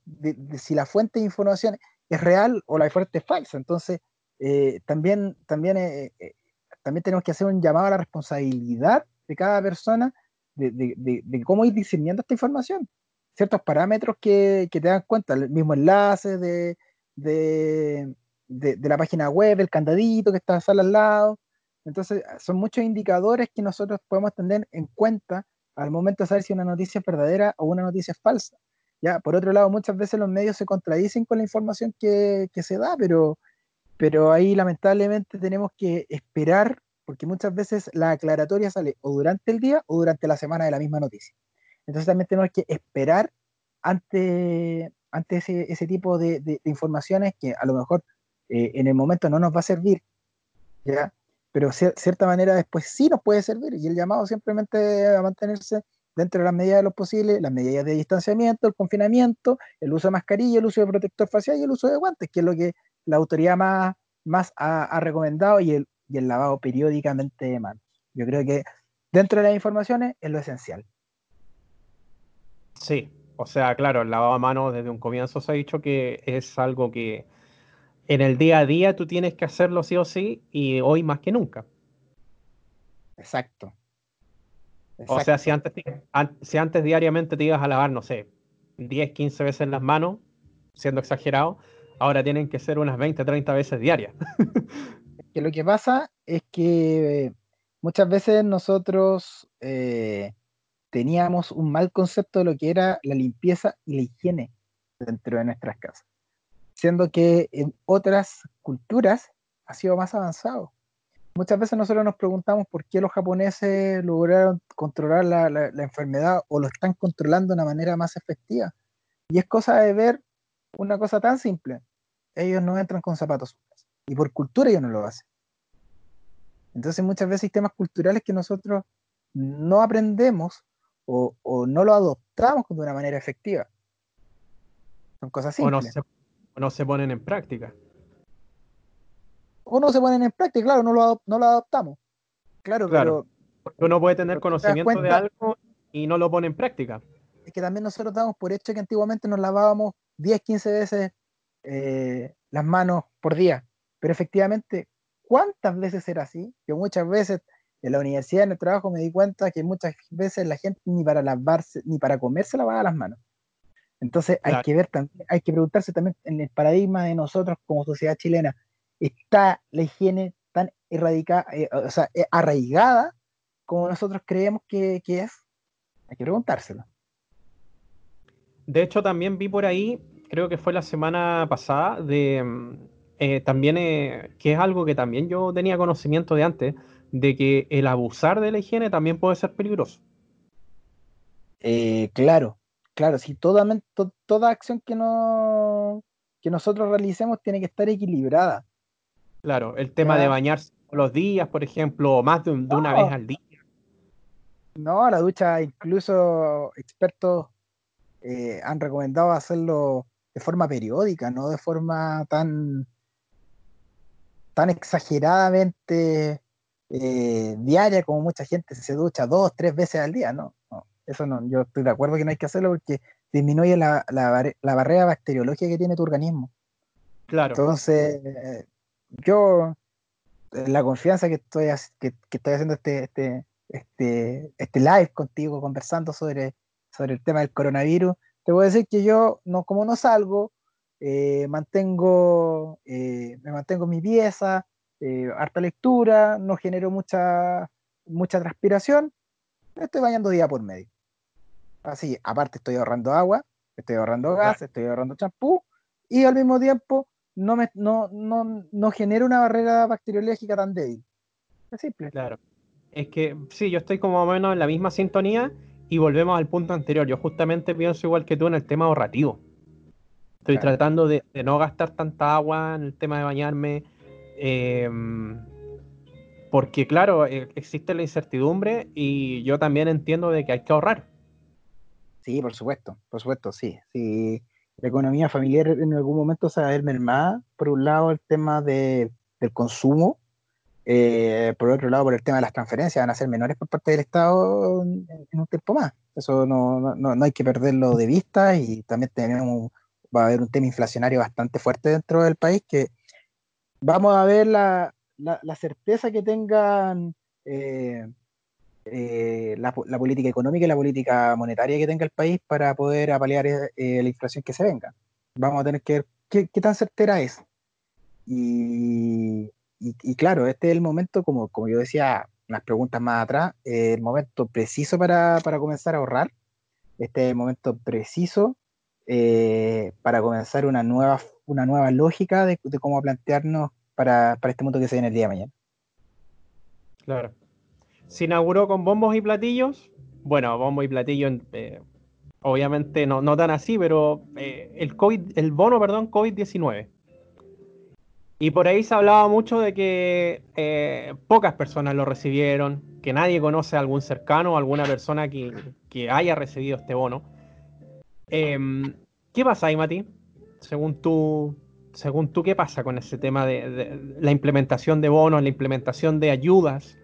si la fuente de información es real o la fuente es falsa. Entonces, eh, también, también, eh, eh, también tenemos que hacer un llamado a la responsabilidad de cada persona de, cómo ir diseñando esta información. Ciertos parámetros que, te dan cuenta, el mismo enlace de, la página web, el candadito que está al lado. Entonces, son muchos indicadores que nosotros podemos tener en cuenta al momento de saber si una noticia es verdadera o una noticia es falsa. Ya, por otro lado, muchas veces los medios se contradicen con la información que, que se da, pero, pero ahí lamentablemente tenemos que esperar, porque muchas veces la aclaratoria sale o durante el día o durante la semana de la misma noticia. Entonces también tenemos que esperar ante, ante ese, ese tipo de, de, informaciones que a lo mejor eh, en el momento no nos va a servir, ¿ya? pero de cierta manera después sí nos puede servir y el llamado simplemente a mantenerse dentro de las medidas de lo posible, las medidas de distanciamiento, el confinamiento, el uso de mascarilla, el uso de protector facial y el uso de guantes, que es lo que la autoridad más, más ha, ha recomendado y el, y el lavado periódicamente de manos. Yo creo que dentro de las informaciones es lo esencial. Sí, o sea, claro, el lavado de manos desde un comienzo se ha dicho que es algo que en el día a día tú tienes que hacerlo sí o sí y hoy más que nunca. Exacto. Exacto. O sea, si antes, si antes diariamente te ibas a lavar, no sé, 10, 15 veces las manos, siendo exagerado, ahora tienen que ser unas 20, 30 veces diarias. que lo que pasa es que muchas veces nosotros eh, teníamos un mal concepto de lo que era la limpieza y la higiene dentro de nuestras casas, siendo que en otras culturas ha sido más avanzado. Muchas veces nosotros nos preguntamos por qué los japoneses lograron controlar la, la, la enfermedad o lo están controlando de una manera más efectiva. Y es cosa de ver una cosa tan simple. Ellos no entran con zapatos y por cultura ellos no lo hacen. Entonces muchas veces hay temas culturales que nosotros no aprendemos o, o no lo adoptamos de una manera efectiva. Son cosas simples. O no, se, o no se ponen en práctica. O no se ponen en práctica, claro, no lo, no lo adoptamos. Claro, claro. pero... Porque uno puede tener conocimiento cuenta, de algo y no lo pone en práctica. Es que también nosotros damos por hecho que antiguamente nos lavábamos 10, 15 veces eh, las manos por día. Pero efectivamente, ¿cuántas veces era así? Yo muchas veces en la universidad, en el trabajo, me di cuenta que muchas veces la gente ni para lavarse, ni para comer se lavaba las manos. Entonces claro. hay que ver también, hay que preguntarse también en el paradigma de nosotros como sociedad chilena, ¿está la higiene tan erradicada, eh, o sea, eh, arraigada como nosotros creemos que, que, es? Hay que preguntárselo. De hecho, también vi por ahí, creo que fue la semana pasada, de eh, también eh, que es algo que también yo tenía conocimiento de antes, de que el abusar de la higiene también puede ser peligroso. Eh, claro, claro, si toda, to, toda acción que, no, que nosotros realicemos tiene que estar equilibrada. Claro, el tema de bañarse los días, por ejemplo, o más de, un, de una no. vez al día. No, la ducha, incluso expertos eh, han recomendado hacerlo de forma periódica, no de forma tan, tan exageradamente eh, diaria como mucha gente se ducha dos, tres veces al día, no, no, eso no, yo estoy de acuerdo que no hay que hacerlo porque disminuye la, la, la barrera bacteriológica que tiene tu organismo. Claro. Entonces, eh, yo, la confianza que estoy, que, que estoy haciendo este, este, este, este live contigo, conversando sobre, sobre el tema del coronavirus, te voy a decir que yo, no, como no salgo, eh, mantengo, eh, me mantengo en mi pieza, eh, harta lectura, no genero mucha, mucha transpiración, me estoy bañando día por medio. Así, aparte estoy ahorrando agua, estoy ahorrando gas, estoy ahorrando champú y al mismo tiempo no, me, no, no, no genero una barrera bacteriológica tan débil. Es simple. Claro. Es que sí, yo estoy como más o menos en la misma sintonía y volvemos al punto anterior. Yo justamente pienso igual que tú en el tema ahorrativo. Estoy claro. tratando de, de, no gastar tanta agua en el tema de bañarme. Eh, porque, claro, eh, existe la incertidumbre y yo también entiendo de que hay que ahorrar. Sí, por supuesto, por supuesto, sí. sí. La economía familiar en algún momento se va a ver mermada. Por un lado, el tema de, del consumo. Eh, por otro lado, por el tema de las transferencias, van a ser menores por parte del Estado en, en un tiempo más. Eso no, no, no hay que perderlo de vista y también tenemos va a haber un tema inflacionario bastante fuerte dentro del país, que vamos a ver la, la, certeza que tengan eh, eh, la, la, política económica y la política monetaria que tenga el país para poder apalear eh, la inflación que se venga. Vamos a tener que ver qué, tan certera es. Y, y, claro, este es el momento, como, como yo decía unas preguntas más atrás, el momento preciso para, para comenzar a ahorrar. Este es el momento preciso para comenzar una nueva, una nueva lógica de, cómo plantearnos para, este mundo que se viene el día de mañana. Claro. Se inauguró con bombos y platillos. Bueno, bombos y platillos, eh, obviamente no, no tan así, pero eh, el COVID, el bono, perdón, COVID-19. Y por ahí se hablaba mucho de que pocas personas lo recibieron, que nadie conoce a algún cercano o alguna persona que, que haya recibido este bono. Em, ¿Qué pasa ahí, Mati? Según tú, según tú, ¿qué pasa con ese tema de, la implementación de bonos, la implementación de ayudas?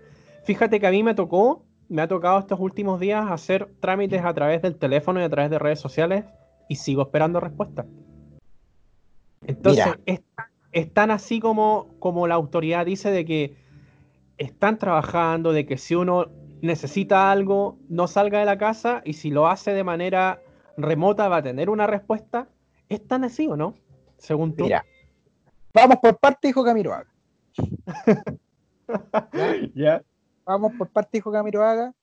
Fíjate que a mí me tocó, me ha tocado estos últimos días hacer trámites a través del teléfono y a través de redes sociales y sigo esperando respuesta. Entonces, es, tan así como, como la autoridad dice de que están trabajando, de que si uno necesita algo, no salga de la casa y si lo hace de manera remota va a tener una respuesta, ¿es tan así o no? Según tú. Mira, vamos por parte, hijo Camiroaga. ¿Ya? Vamos por parte, hijo Camiroaga.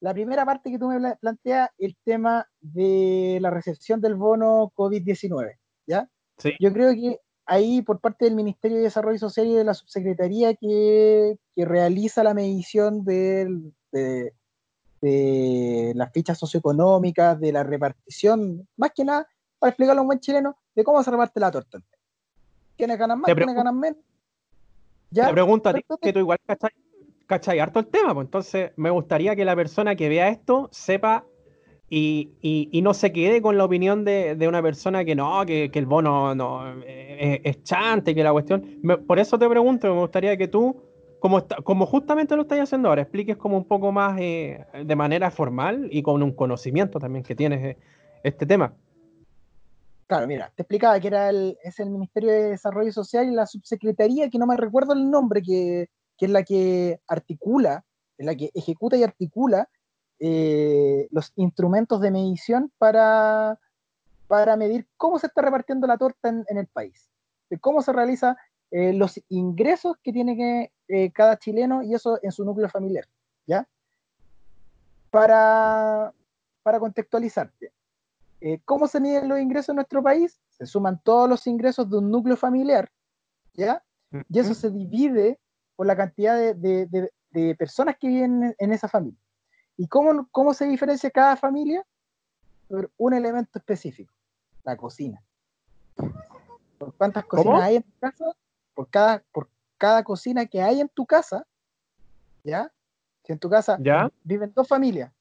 La primera parte que tú me planteas, el tema de la recepción del bono COVID-19, ¿ya? Sí. Yo creo que ahí por parte del Ministerio de Desarrollo Social y de la Subsecretaría que, que realiza la medición del, de, de las fichas socioeconómicas, de la repartición, más que nada, para explicarlo a un buen chileno, de cómo se reparte la torta. ¿Quiénes ganan más? ¿Quiénes ganan menos? ¿Ya? Te pregunto a ti, que tú igual cachai, harto el tema, pues entonces me gustaría que la persona que vea esto sepa y, no se quede con la opinión de, una persona que no, que, el bono no, eh, es, chante, que la cuestión. por eso te pregunto, me gustaría que tú como, justamente lo estáis haciendo ahora, expliques como un poco más eh, de manera formal y con un conocimiento también que tienes eh, este tema. Claro, mira, te explicaba que era el, es el Ministerio de Desarrollo Social y la subsecretaría, que no me recuerdo el nombre, que, es la que articula, es la que ejecuta y articula eh, los instrumentos de medición para, para medir cómo se está repartiendo la torta en, el país, de cómo se realiza eh, los ingresos que tiene que, eh, cada chileno y eso en su núcleo familiar, ¿ya? Para, para contextualizarte, eh, ¿cómo se miden los ingresos en nuestro país? Se suman todos los ingresos de un núcleo familiar, ¿ya? Y eso se divide por la cantidad de, de, personas que viven en, esa familia. ¿Y cómo, cómo se diferencia cada familia? Por un elemento específico, la cocina. ¿Por cuántas cocinas hay en tu casa? por cada, por cada cocina que hay en tu casa, ¿ya? Si en tu casa viven dos familias,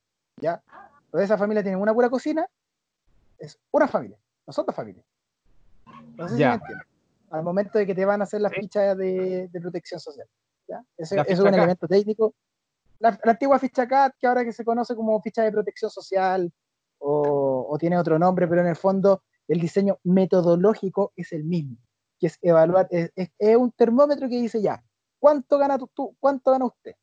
¿ya? Toda esa familia tiene una pura cocina, es una familia, no son dos familias. No sé si me entiendes. Al momento de que te van a hacer las fichas de, protección social. ¿ya? Eso, es un elemento técnico. La, antigua ficha CAT, que ahora que se conoce como ficha de protección social, o, o tiene otro nombre, pero en el fondo el diseño metodológico es el mismo que es evaluar, es, un termómetro que dice ya, ¿cuánto gana tú, cuánto gana usted?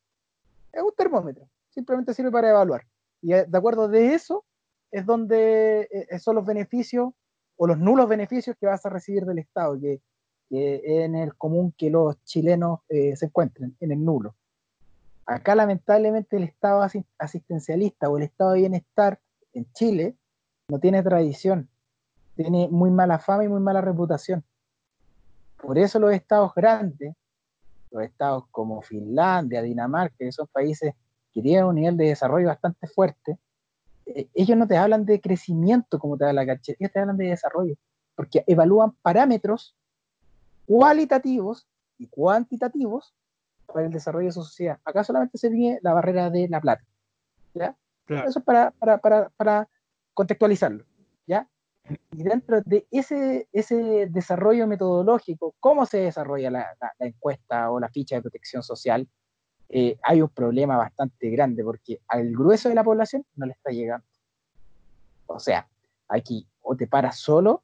Es un termómetro, simplemente sirve para evaluar. Y eh, de acuerdo de eso es donde eh, son los beneficios o los nulos beneficios que vas a recibir del Estado, que, en el común que los chilenos eh, se encuentren, en el nulo. Acá lamentablemente el Estado asistencialista o el Estado de bienestar en Chile no tiene tradición, tiene muy mala fama y muy mala reputación. Por eso los estados grandes, los estados como Finlandia, Dinamarca, que son países que tienen un nivel de desarrollo bastante fuerte, eh, ellos no te hablan de crecimiento como te da la caché, ellos te hablan de desarrollo, porque evalúan parámetros cualitativos y cuantitativos para el desarrollo de su sociedad. Acá solamente se viene la barrera de la plata. ¿ya? Eso es para, para, para, para contextualizarlo. ¿ya? Y dentro de ese, ese desarrollo metodológico, cómo se desarrolla la, encuesta o la ficha de protección social, eh, hay un problema bastante grande porque al grueso de la población no le está llegando. O sea, aquí o te paras solo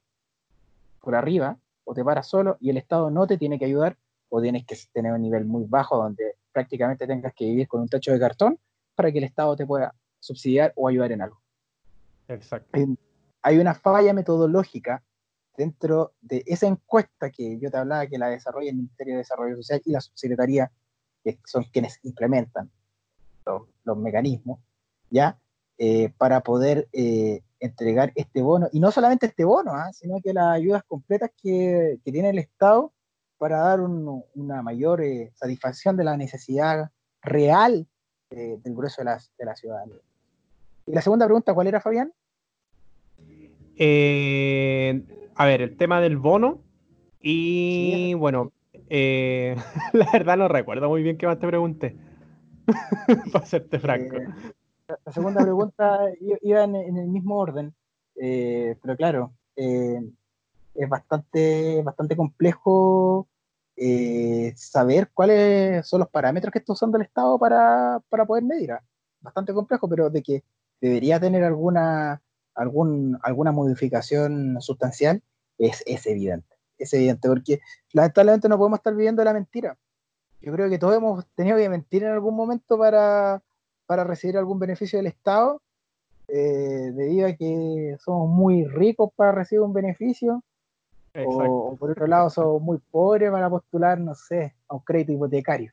por arriba, o te paras solo y el Estado no te tiene que ayudar, o tienes que tener un nivel muy bajo donde prácticamente tengas que vivir con un techo de cartón para que el Estado te pueda subsidiar o ayudar en algo. Exacto hay una falla metodológica dentro de esa encuesta que yo te hablaba que la desarrolla el Ministerio de Desarrollo Social y la subsecretaría, que son quienes implementan los, mecanismos, ¿ya? Eh, para poder eh, entregar este bono, y no solamente este bono, ¿ah? sino que las ayudas completas que, tiene el Estado para dar una mayor eh, satisfacción de la necesidad real del grueso de la, de la ciudadanía. Y la segunda pregunta, ¿cuál era, Fabián? A ver, el tema del bono. Y bueno, eh, la verdad no recuerdo muy bien qué más te pregunté. Para serte franco. Eh, la segunda pregunta iba en, el mismo orden. pero claro, es bastante, bastante complejo saber cuáles son los parámetros que está usando el Estado para, para poder medir. ¿ah? Bastante complejo, pero de que debería tener alguna, algún, alguna modificación sustancial, es, es evidente. Es evidente, porque lamentablemente no podemos estar viviendo la mentira. Yo creo que todos hemos tenido que mentir en algún momento para, para recibir algún beneficio del Estado, eh, debido a que somos muy ricos para recibir un beneficio, o, por otro lado somos muy pobres para postular, no sé, a un crédito hipotecario.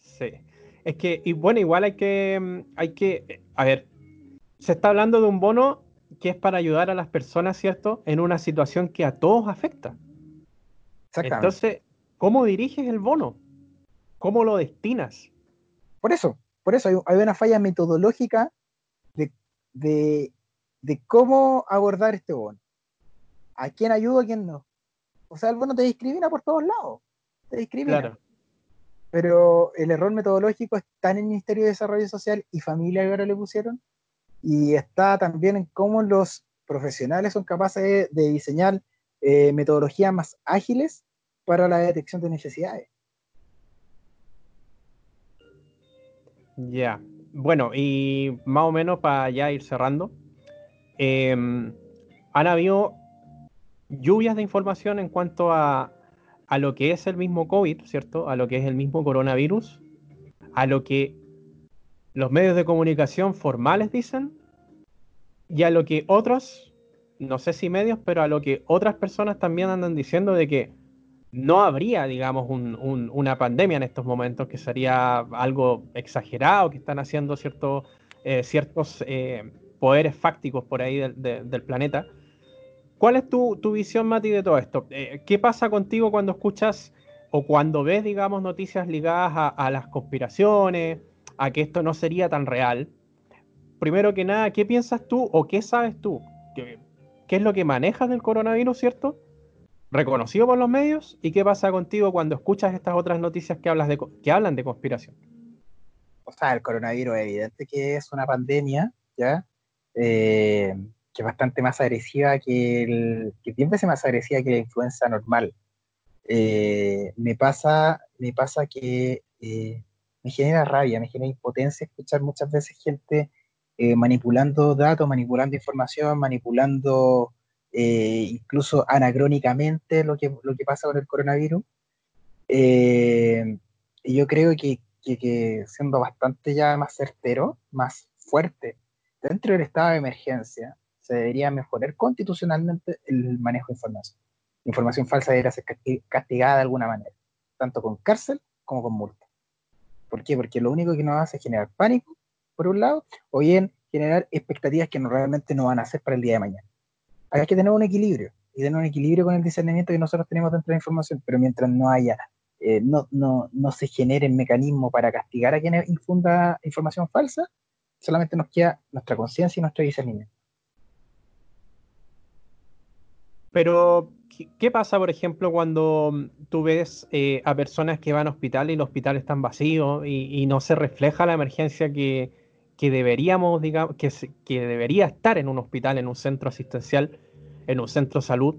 sí. Es que, y bueno, igual hay que, hay que, a ver, se está hablando de un bono que es para ayudar a las personas, ¿cierto? En una situación que a todos afecta. Entonces, ¿cómo diriges el bono? ¿Cómo lo destinas? Por eso, por eso hay, una falla metodológica de, de, cómo abordar este bono. ¿A quién ayudo, a quién no? O sea, el bono te discrimina por todos lados. Te discrimina. Claro pero el error metodológico está en el Ministerio de Desarrollo Social y Familia que ahora le pusieron, y está también en cómo los profesionales son capaces de, diseñar eh, metodologías más ágiles para la detección de necesidades. Ya, bueno, y más o menos para ya ir cerrando, em, han habido lluvias de información en cuanto a a lo que es el mismo COVID, ¿cierto? A lo que es el mismo coronavirus, a lo que los medios de comunicación formales dicen y a lo que otros, no sé si medios, pero a lo que otras personas también andan diciendo de que no habría, digamos, una pandemia en estos momentos, que sería algo exagerado, que están haciendo eh, ciertos eh, poderes fácticos por ahí del planeta. ¿Cuál es tu, visión, Mati, de todo esto? Eh, ¿Qué pasa contigo cuando escuchas o cuando ves, digamos, noticias ligadas a, las conspiraciones, a que esto no sería tan real? Primero que nada, ¿qué piensas tú o qué sabes tú? ¿Qué, es lo que manejas del coronavirus, cierto? Reconocido por los medios. ¿Y qué pasa contigo cuando escuchas estas otras noticias que, hablas de, que hablan de conspiración? O sea, el coronavirus evidente que es una pandemia, ¿ya? Eh, que es bastante más agresiva que el, que 10 veces más agresiva que la influenza normal. Eh, me pasa, me pasa que eh, me genera rabia, me genera impotencia escuchar muchas veces gente eh, manipulando datos, manipulando información, manipulando incluso anacrónicamente lo que, lo que pasa con el coronavirus. y yo creo que, que, que siendo bastante ya más certero, más fuerte, dentro del estado de emergencia, se debería mejorar constitucionalmente el manejo de información. Información falsa debería ser castigada de alguna manera, tanto con cárcel como con multa. ¿Por qué? Porque lo único que nos hace es generar pánico, por un lado, o bien generar expectativas que realmente no van a ser para el día de mañana. Hay que tener un equilibrio, y tener un equilibrio con el discernimiento que nosotros tenemos dentro de la información, pero mientras no haya, eh, no, no, no se genere el mecanismo para castigar a quien infunda información falsa, solamente nos queda nuestra conciencia y nuestro discernimiento. Pero, ¿qué pasa, por ejemplo, cuando mm, tú ves eh, a personas que van a hospital y los hospitales están vacíos y, no se refleja la emergencia que, deberíamos, digamos, que, que, debería estar en un hospital, en un centro asistencial, en un centro de salud?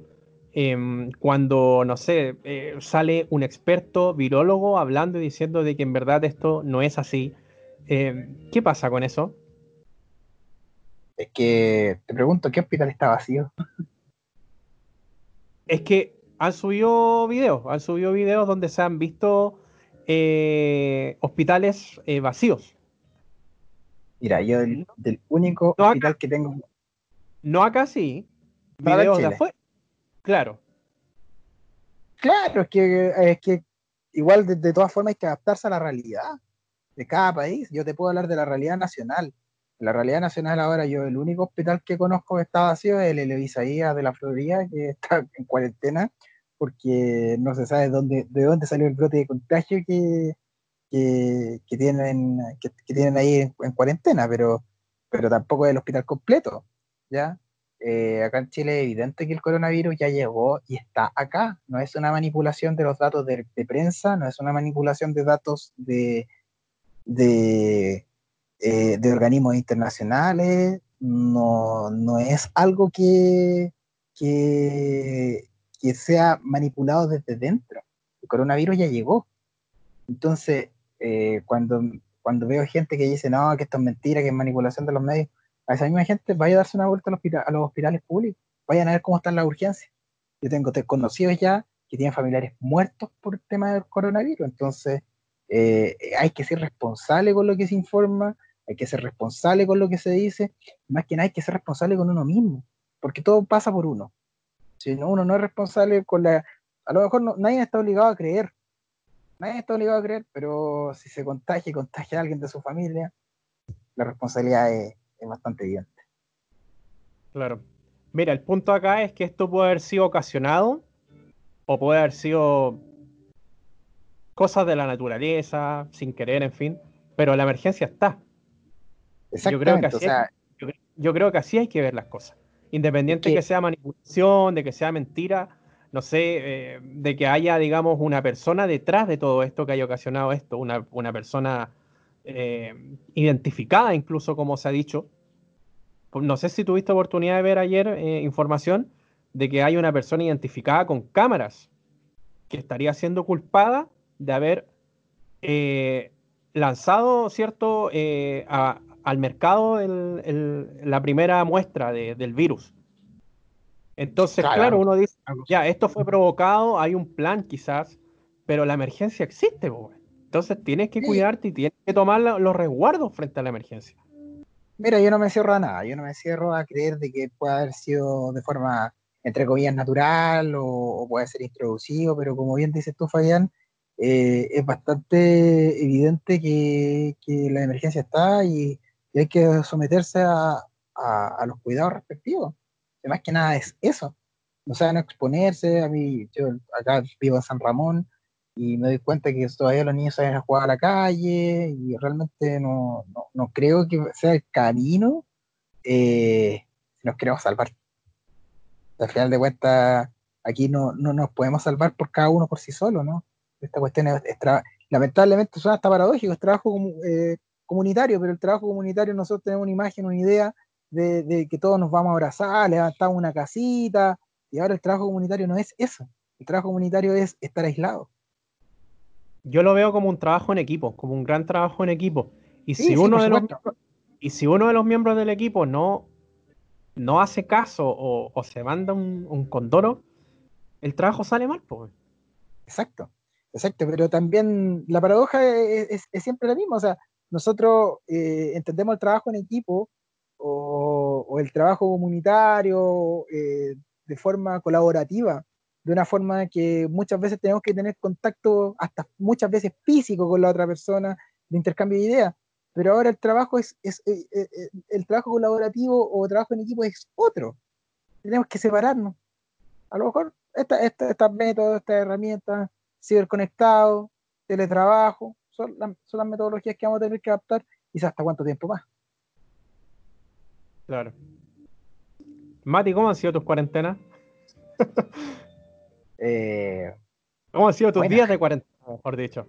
Em, cuando, no sé, eh, sale un experto virólogo hablando y diciendo de que en verdad esto no es así. Em, ¿Qué pasa con eso? Es que te pregunto, ¿qué hospital está vacío? Es que han subido videos, han subido videos donde se han visto eh, hospitales eh, vacíos. Mira, yo del, único hospital que tengo. No acá sí. Videos de afuera. Claro. Claro, es que, es que igual de, todas formas hay que adaptarse a la realidad de cada país. Yo te puedo hablar de la realidad nacional. La realidad nacional ahora yo el único hospital que conozco que está vacío es el Elevisaía de la Florida, que está en cuarentena, porque no se sabe dónde, de dónde salió el brote de contagio que, que, tienen, que, tienen ahí en, cuarentena, pero, pero tampoco es el hospital completo, ¿ya? Eh, acá en Chile es evidente que el coronavirus ya llegó y está acá. No es una manipulación de los datos de, prensa, no es una manipulación de datos de, de, eh, de organismos internacionales, no, no, es algo que, que, que sea manipulado desde dentro. El coronavirus ya llegó. Entonces, eh, cuando, cuando veo gente que dice, no, que esto es mentira, que es manipulación de los medios, a esa misma gente vaya a darse una vuelta a los, hospitales públicos, vayan a ver cómo están las urgencias. Yo tengo desconocidos ya que tienen familiares muertos por el tema del coronavirus, entonces eh, hay que ser responsable con lo que se informa, hay que ser responsable con lo que se dice, más que nada hay que ser responsable con uno mismo, porque todo pasa por uno. Si uno no es responsable con la... A lo mejor nadie está obligado a creer, nadie está obligado a creer, pero si se contagia y contagia a alguien de su familia, la responsabilidad es, bastante evidente. Claro. Mira, el punto acá es que esto puede haber sido ocasionado o puede haber sido cosas de la naturaleza, sin querer, en fin, pero la emergencia está. Yo creo, que así yo, creo que así hay que ver las cosas. Independiente de que sea manipulación, de que sea mentira, no sé, eh, de que haya, digamos, una persona detrás de todo esto que haya ocasionado esto, una, persona eh, identificada incluso, como se ha dicho. No sé si tuviste oportunidad de ver ayer eh, información de que hay una persona identificada con cámaras que estaría siendo culpada de haber lanzado, ¿cierto?, al mercado la primera muestra del virus. Entonces, claro, uno dice, ya, esto fue provocado, hay un plan quizás, pero la emergencia existe, entonces tienes que cuidarte y tienes que tomar los resguardos frente a la emergencia. Mira, yo no me cierro a nada, yo no me cierro a creer de que pueda haber sido de forma, entre comillas, natural o, puede ser introducido, pero como bien dices tú, Fabián, eh, es bastante evidente que, la emergencia está y, hay que someterse a los cuidados respectivos más que nada es eso. O sea, no exponerse. A mí, yo acá vivo en San Ramón y me doy cuenta que todavía los niños salen a jugar a la calle y realmente no, no, creo que sea el camino eh, si nos queremos salvar. Al final de cuentas, aquí no, no nos podemos salvar por cada uno por sí solo, ¿no? Esta cuestión es, lamentablemente suena hasta paradójico, es trabajo eh, comunitario, pero el trabajo comunitario nosotros tenemos una imagen, una idea de, que todos nos vamos a abrazar, levantamos una casita, y ahora el trabajo comunitario no es eso. El trabajo comunitario es estar aislado. Yo lo veo como un trabajo en equipo, como un gran trabajo en equipo. Y si uno de los y si uno de los miembros del equipo no, no hace caso o, se manda un, un, condoro, el trabajo sale mal, pues. Exacto, exacto, pero también la paradoja es, siempre la misma, o sea, nosotros eh, entendemos el trabajo en equipo o, el trabajo comunitario eh, de forma colaborativa, de una forma que muchas veces tenemos que tener contacto hasta muchas veces físico con la otra persona, de intercambio de ideas. Pero ahora el trabajo es, es eh, eh, el trabajo colaborativo o trabajo en equipo es otro. Tenemos que separarnos. A lo mejor estas esta, esta métodos, estas herramientas, ciberconectado, teletrabajo, son, son las metodologías que vamos a tener que adaptar y hasta cuánto tiempo más. Claro. Mati, ¿cómo han sido tus cuarentenas? Eh, ¿Cómo han sido tus días de cuarentena, mejor dicho?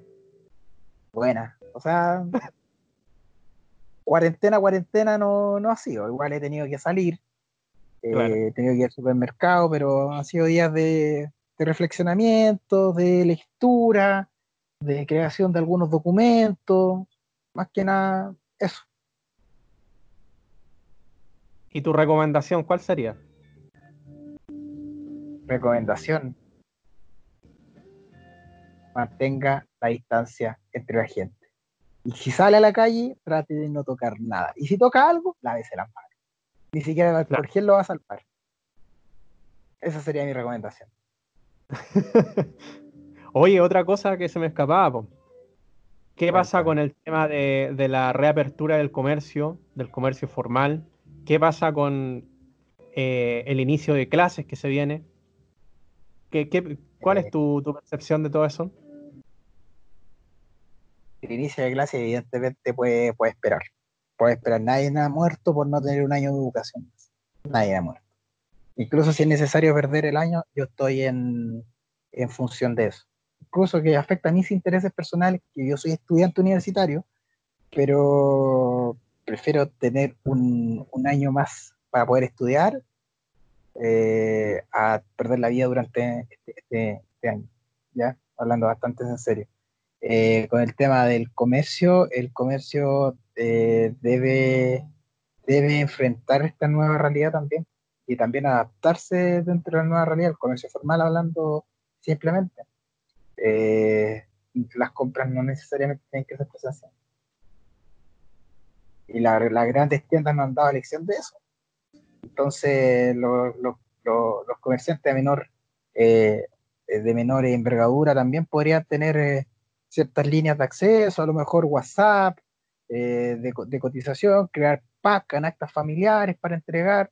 Buena. O sea, cuarentena, cuarentena no, no ha sido. Igual he tenido que salir. Eh, he tenido que ir al supermercado, pero han sido días de, de reflexionamiento, de lectura, de creación de algunos documentos. Más que nada, eso. ¿Y tu recomendación cuál sería? Recomendación. Mantenga la distancia entre la gente. Y si sale a la calle, trate de no tocar nada. Y si toca algo, lávese las manos. Ni siquiera el alcohol lo va a salvar. Esa sería mi recomendación. Oye, otra cosa que se me escapaba, ¿Qué pasa con el tema de, la reapertura del comercio, del comercio formal? ¿Qué pasa con eh, el inicio de clases que se viene? ¿Qué, cuál es tu, percepción de todo eso? El inicio de clases evidentemente puede, puede esperar. Puede esperar. Nadie ha muerto por no tener un año de educación. Nadie ha muerto. Incluso si es necesario perder el año, yo estoy en, en función de eso. Incluso que afecta a mis intereses personales, que yo soy estudiante universitario, pero prefiero tener un, un año más para poder estudiar eh, a perder la vida durante este, este, este año, ¿ya? Hablando bastante en serio. Eh, con el tema del comercio, el comercio eh, debe, debe enfrentar esta nueva realidad también y también adaptarse dentro de la nueva realidad, el comercio formal hablando simplemente. Las compras no necesariamente tienen que ser presenciales. Y las grandes tiendas no han dado lección de eso. Entonces, los comerciantes de menor, eh, de menor envergadura también podrían tener eh, ciertas líneas de acceso, a lo mejor WhatsApp, eh, de, cotización, crear packs, canastas familiares para entregar,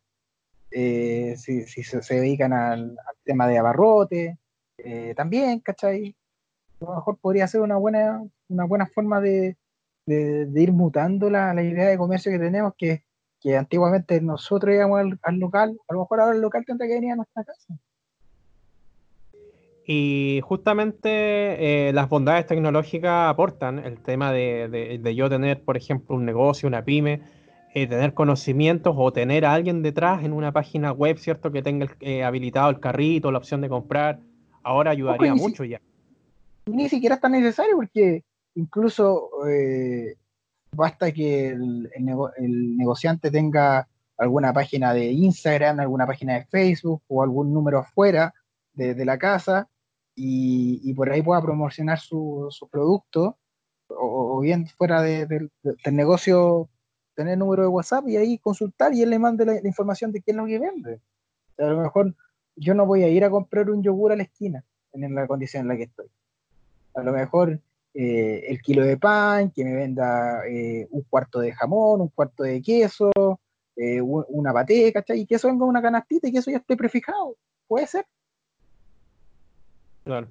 si, se, dedican al, tema de abarrote, también, ¿cachai? A lo mejor podría ser una buena, una buena forma de, ir mutando la, la idea de comercio que tenemos, que que antiguamente nosotros íbamos al, local, a lo mejor ahora el local tendrá que venir a nuestra casa. Y justamente eh, las bondades tecnológicas aportan el tema de, yo tener, por ejemplo, un negocio, una pyme, eh, tener conocimientos o tener a alguien detrás en una página web, ¿cierto? Que tenga eh, habilitado el carrito, la opción de comprar. Ahora ayudaría mucho ya. Ni siquiera es tan necesario porque incluso basta que el, negociante tenga alguna página de Instagram, alguna página de Facebook o algún número afuera de, la casa y, por ahí pueda promocionar su, producto o, bien fuera del negocio tener número de WhatsApp y ahí consultar y él le mande la, información de quién es lo que vende. a lo mejor yo no voy a ir a comprar un yogur a la esquina en la condición en la que estoy. A lo mejor eh, el kilo de pan, que me venda eh, un cuarto de jamón, un cuarto de queso, eh, una paté, ¿cachai? Y que eso venga una canastita y que eso ya esté prefijado. Puede ser. Claro.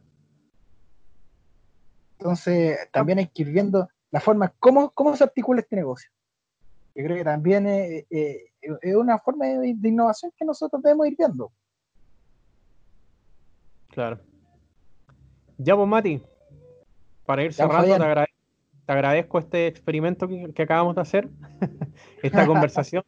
Entonces, también hay que ir viendo la forma, cómo, cómo se articula este negocio. Yo creo que también es, una forma de, innovación que nosotros debemos ir viendo. Claro. Ya, vos, Mati, para ir cerrando, te, agradezco este experimento que, acabamos de hacer, esta conversación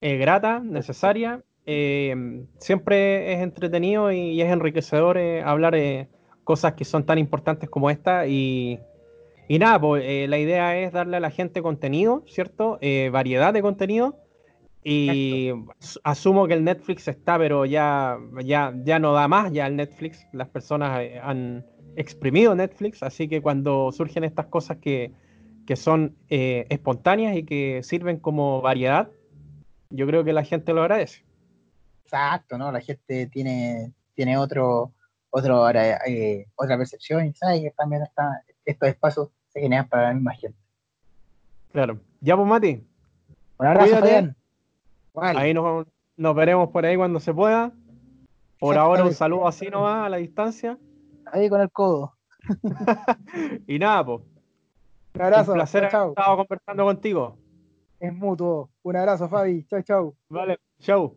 eh, grata, necesaria. Eh, siempre es entretenido y, es enriquecedor eh, hablar de cosas que son tan importantes como esta. Y, y nada, pues, la idea es darle a la gente contenido, ¿cierto? variedad de contenido. Y asumo que el Netflix está, pero ya, ya, ya no da más ya el Netflix. Las personas han, exprimido Netflix, así que cuando surgen estas cosas que, son eh, espontáneas y que sirven como variedad, yo creo que la gente lo agradece. Exacto, ¿no? La gente tiene, tiene otro, otro eh, otra percepción y sabe que también está, estos espacios se generan para la misma gente. Claro. Ya, pues, Mati. Un abrazo, Ahí nos, nos veremos por ahí cuando se pueda. Por ahora un saludo así nomás a la distancia ahí con el codo. y nada, pues. Un abrazo. Un placer haber estado conversando contigo. Es mutuo. Un abrazo, Fabi. Chau, chau. Vale, chau.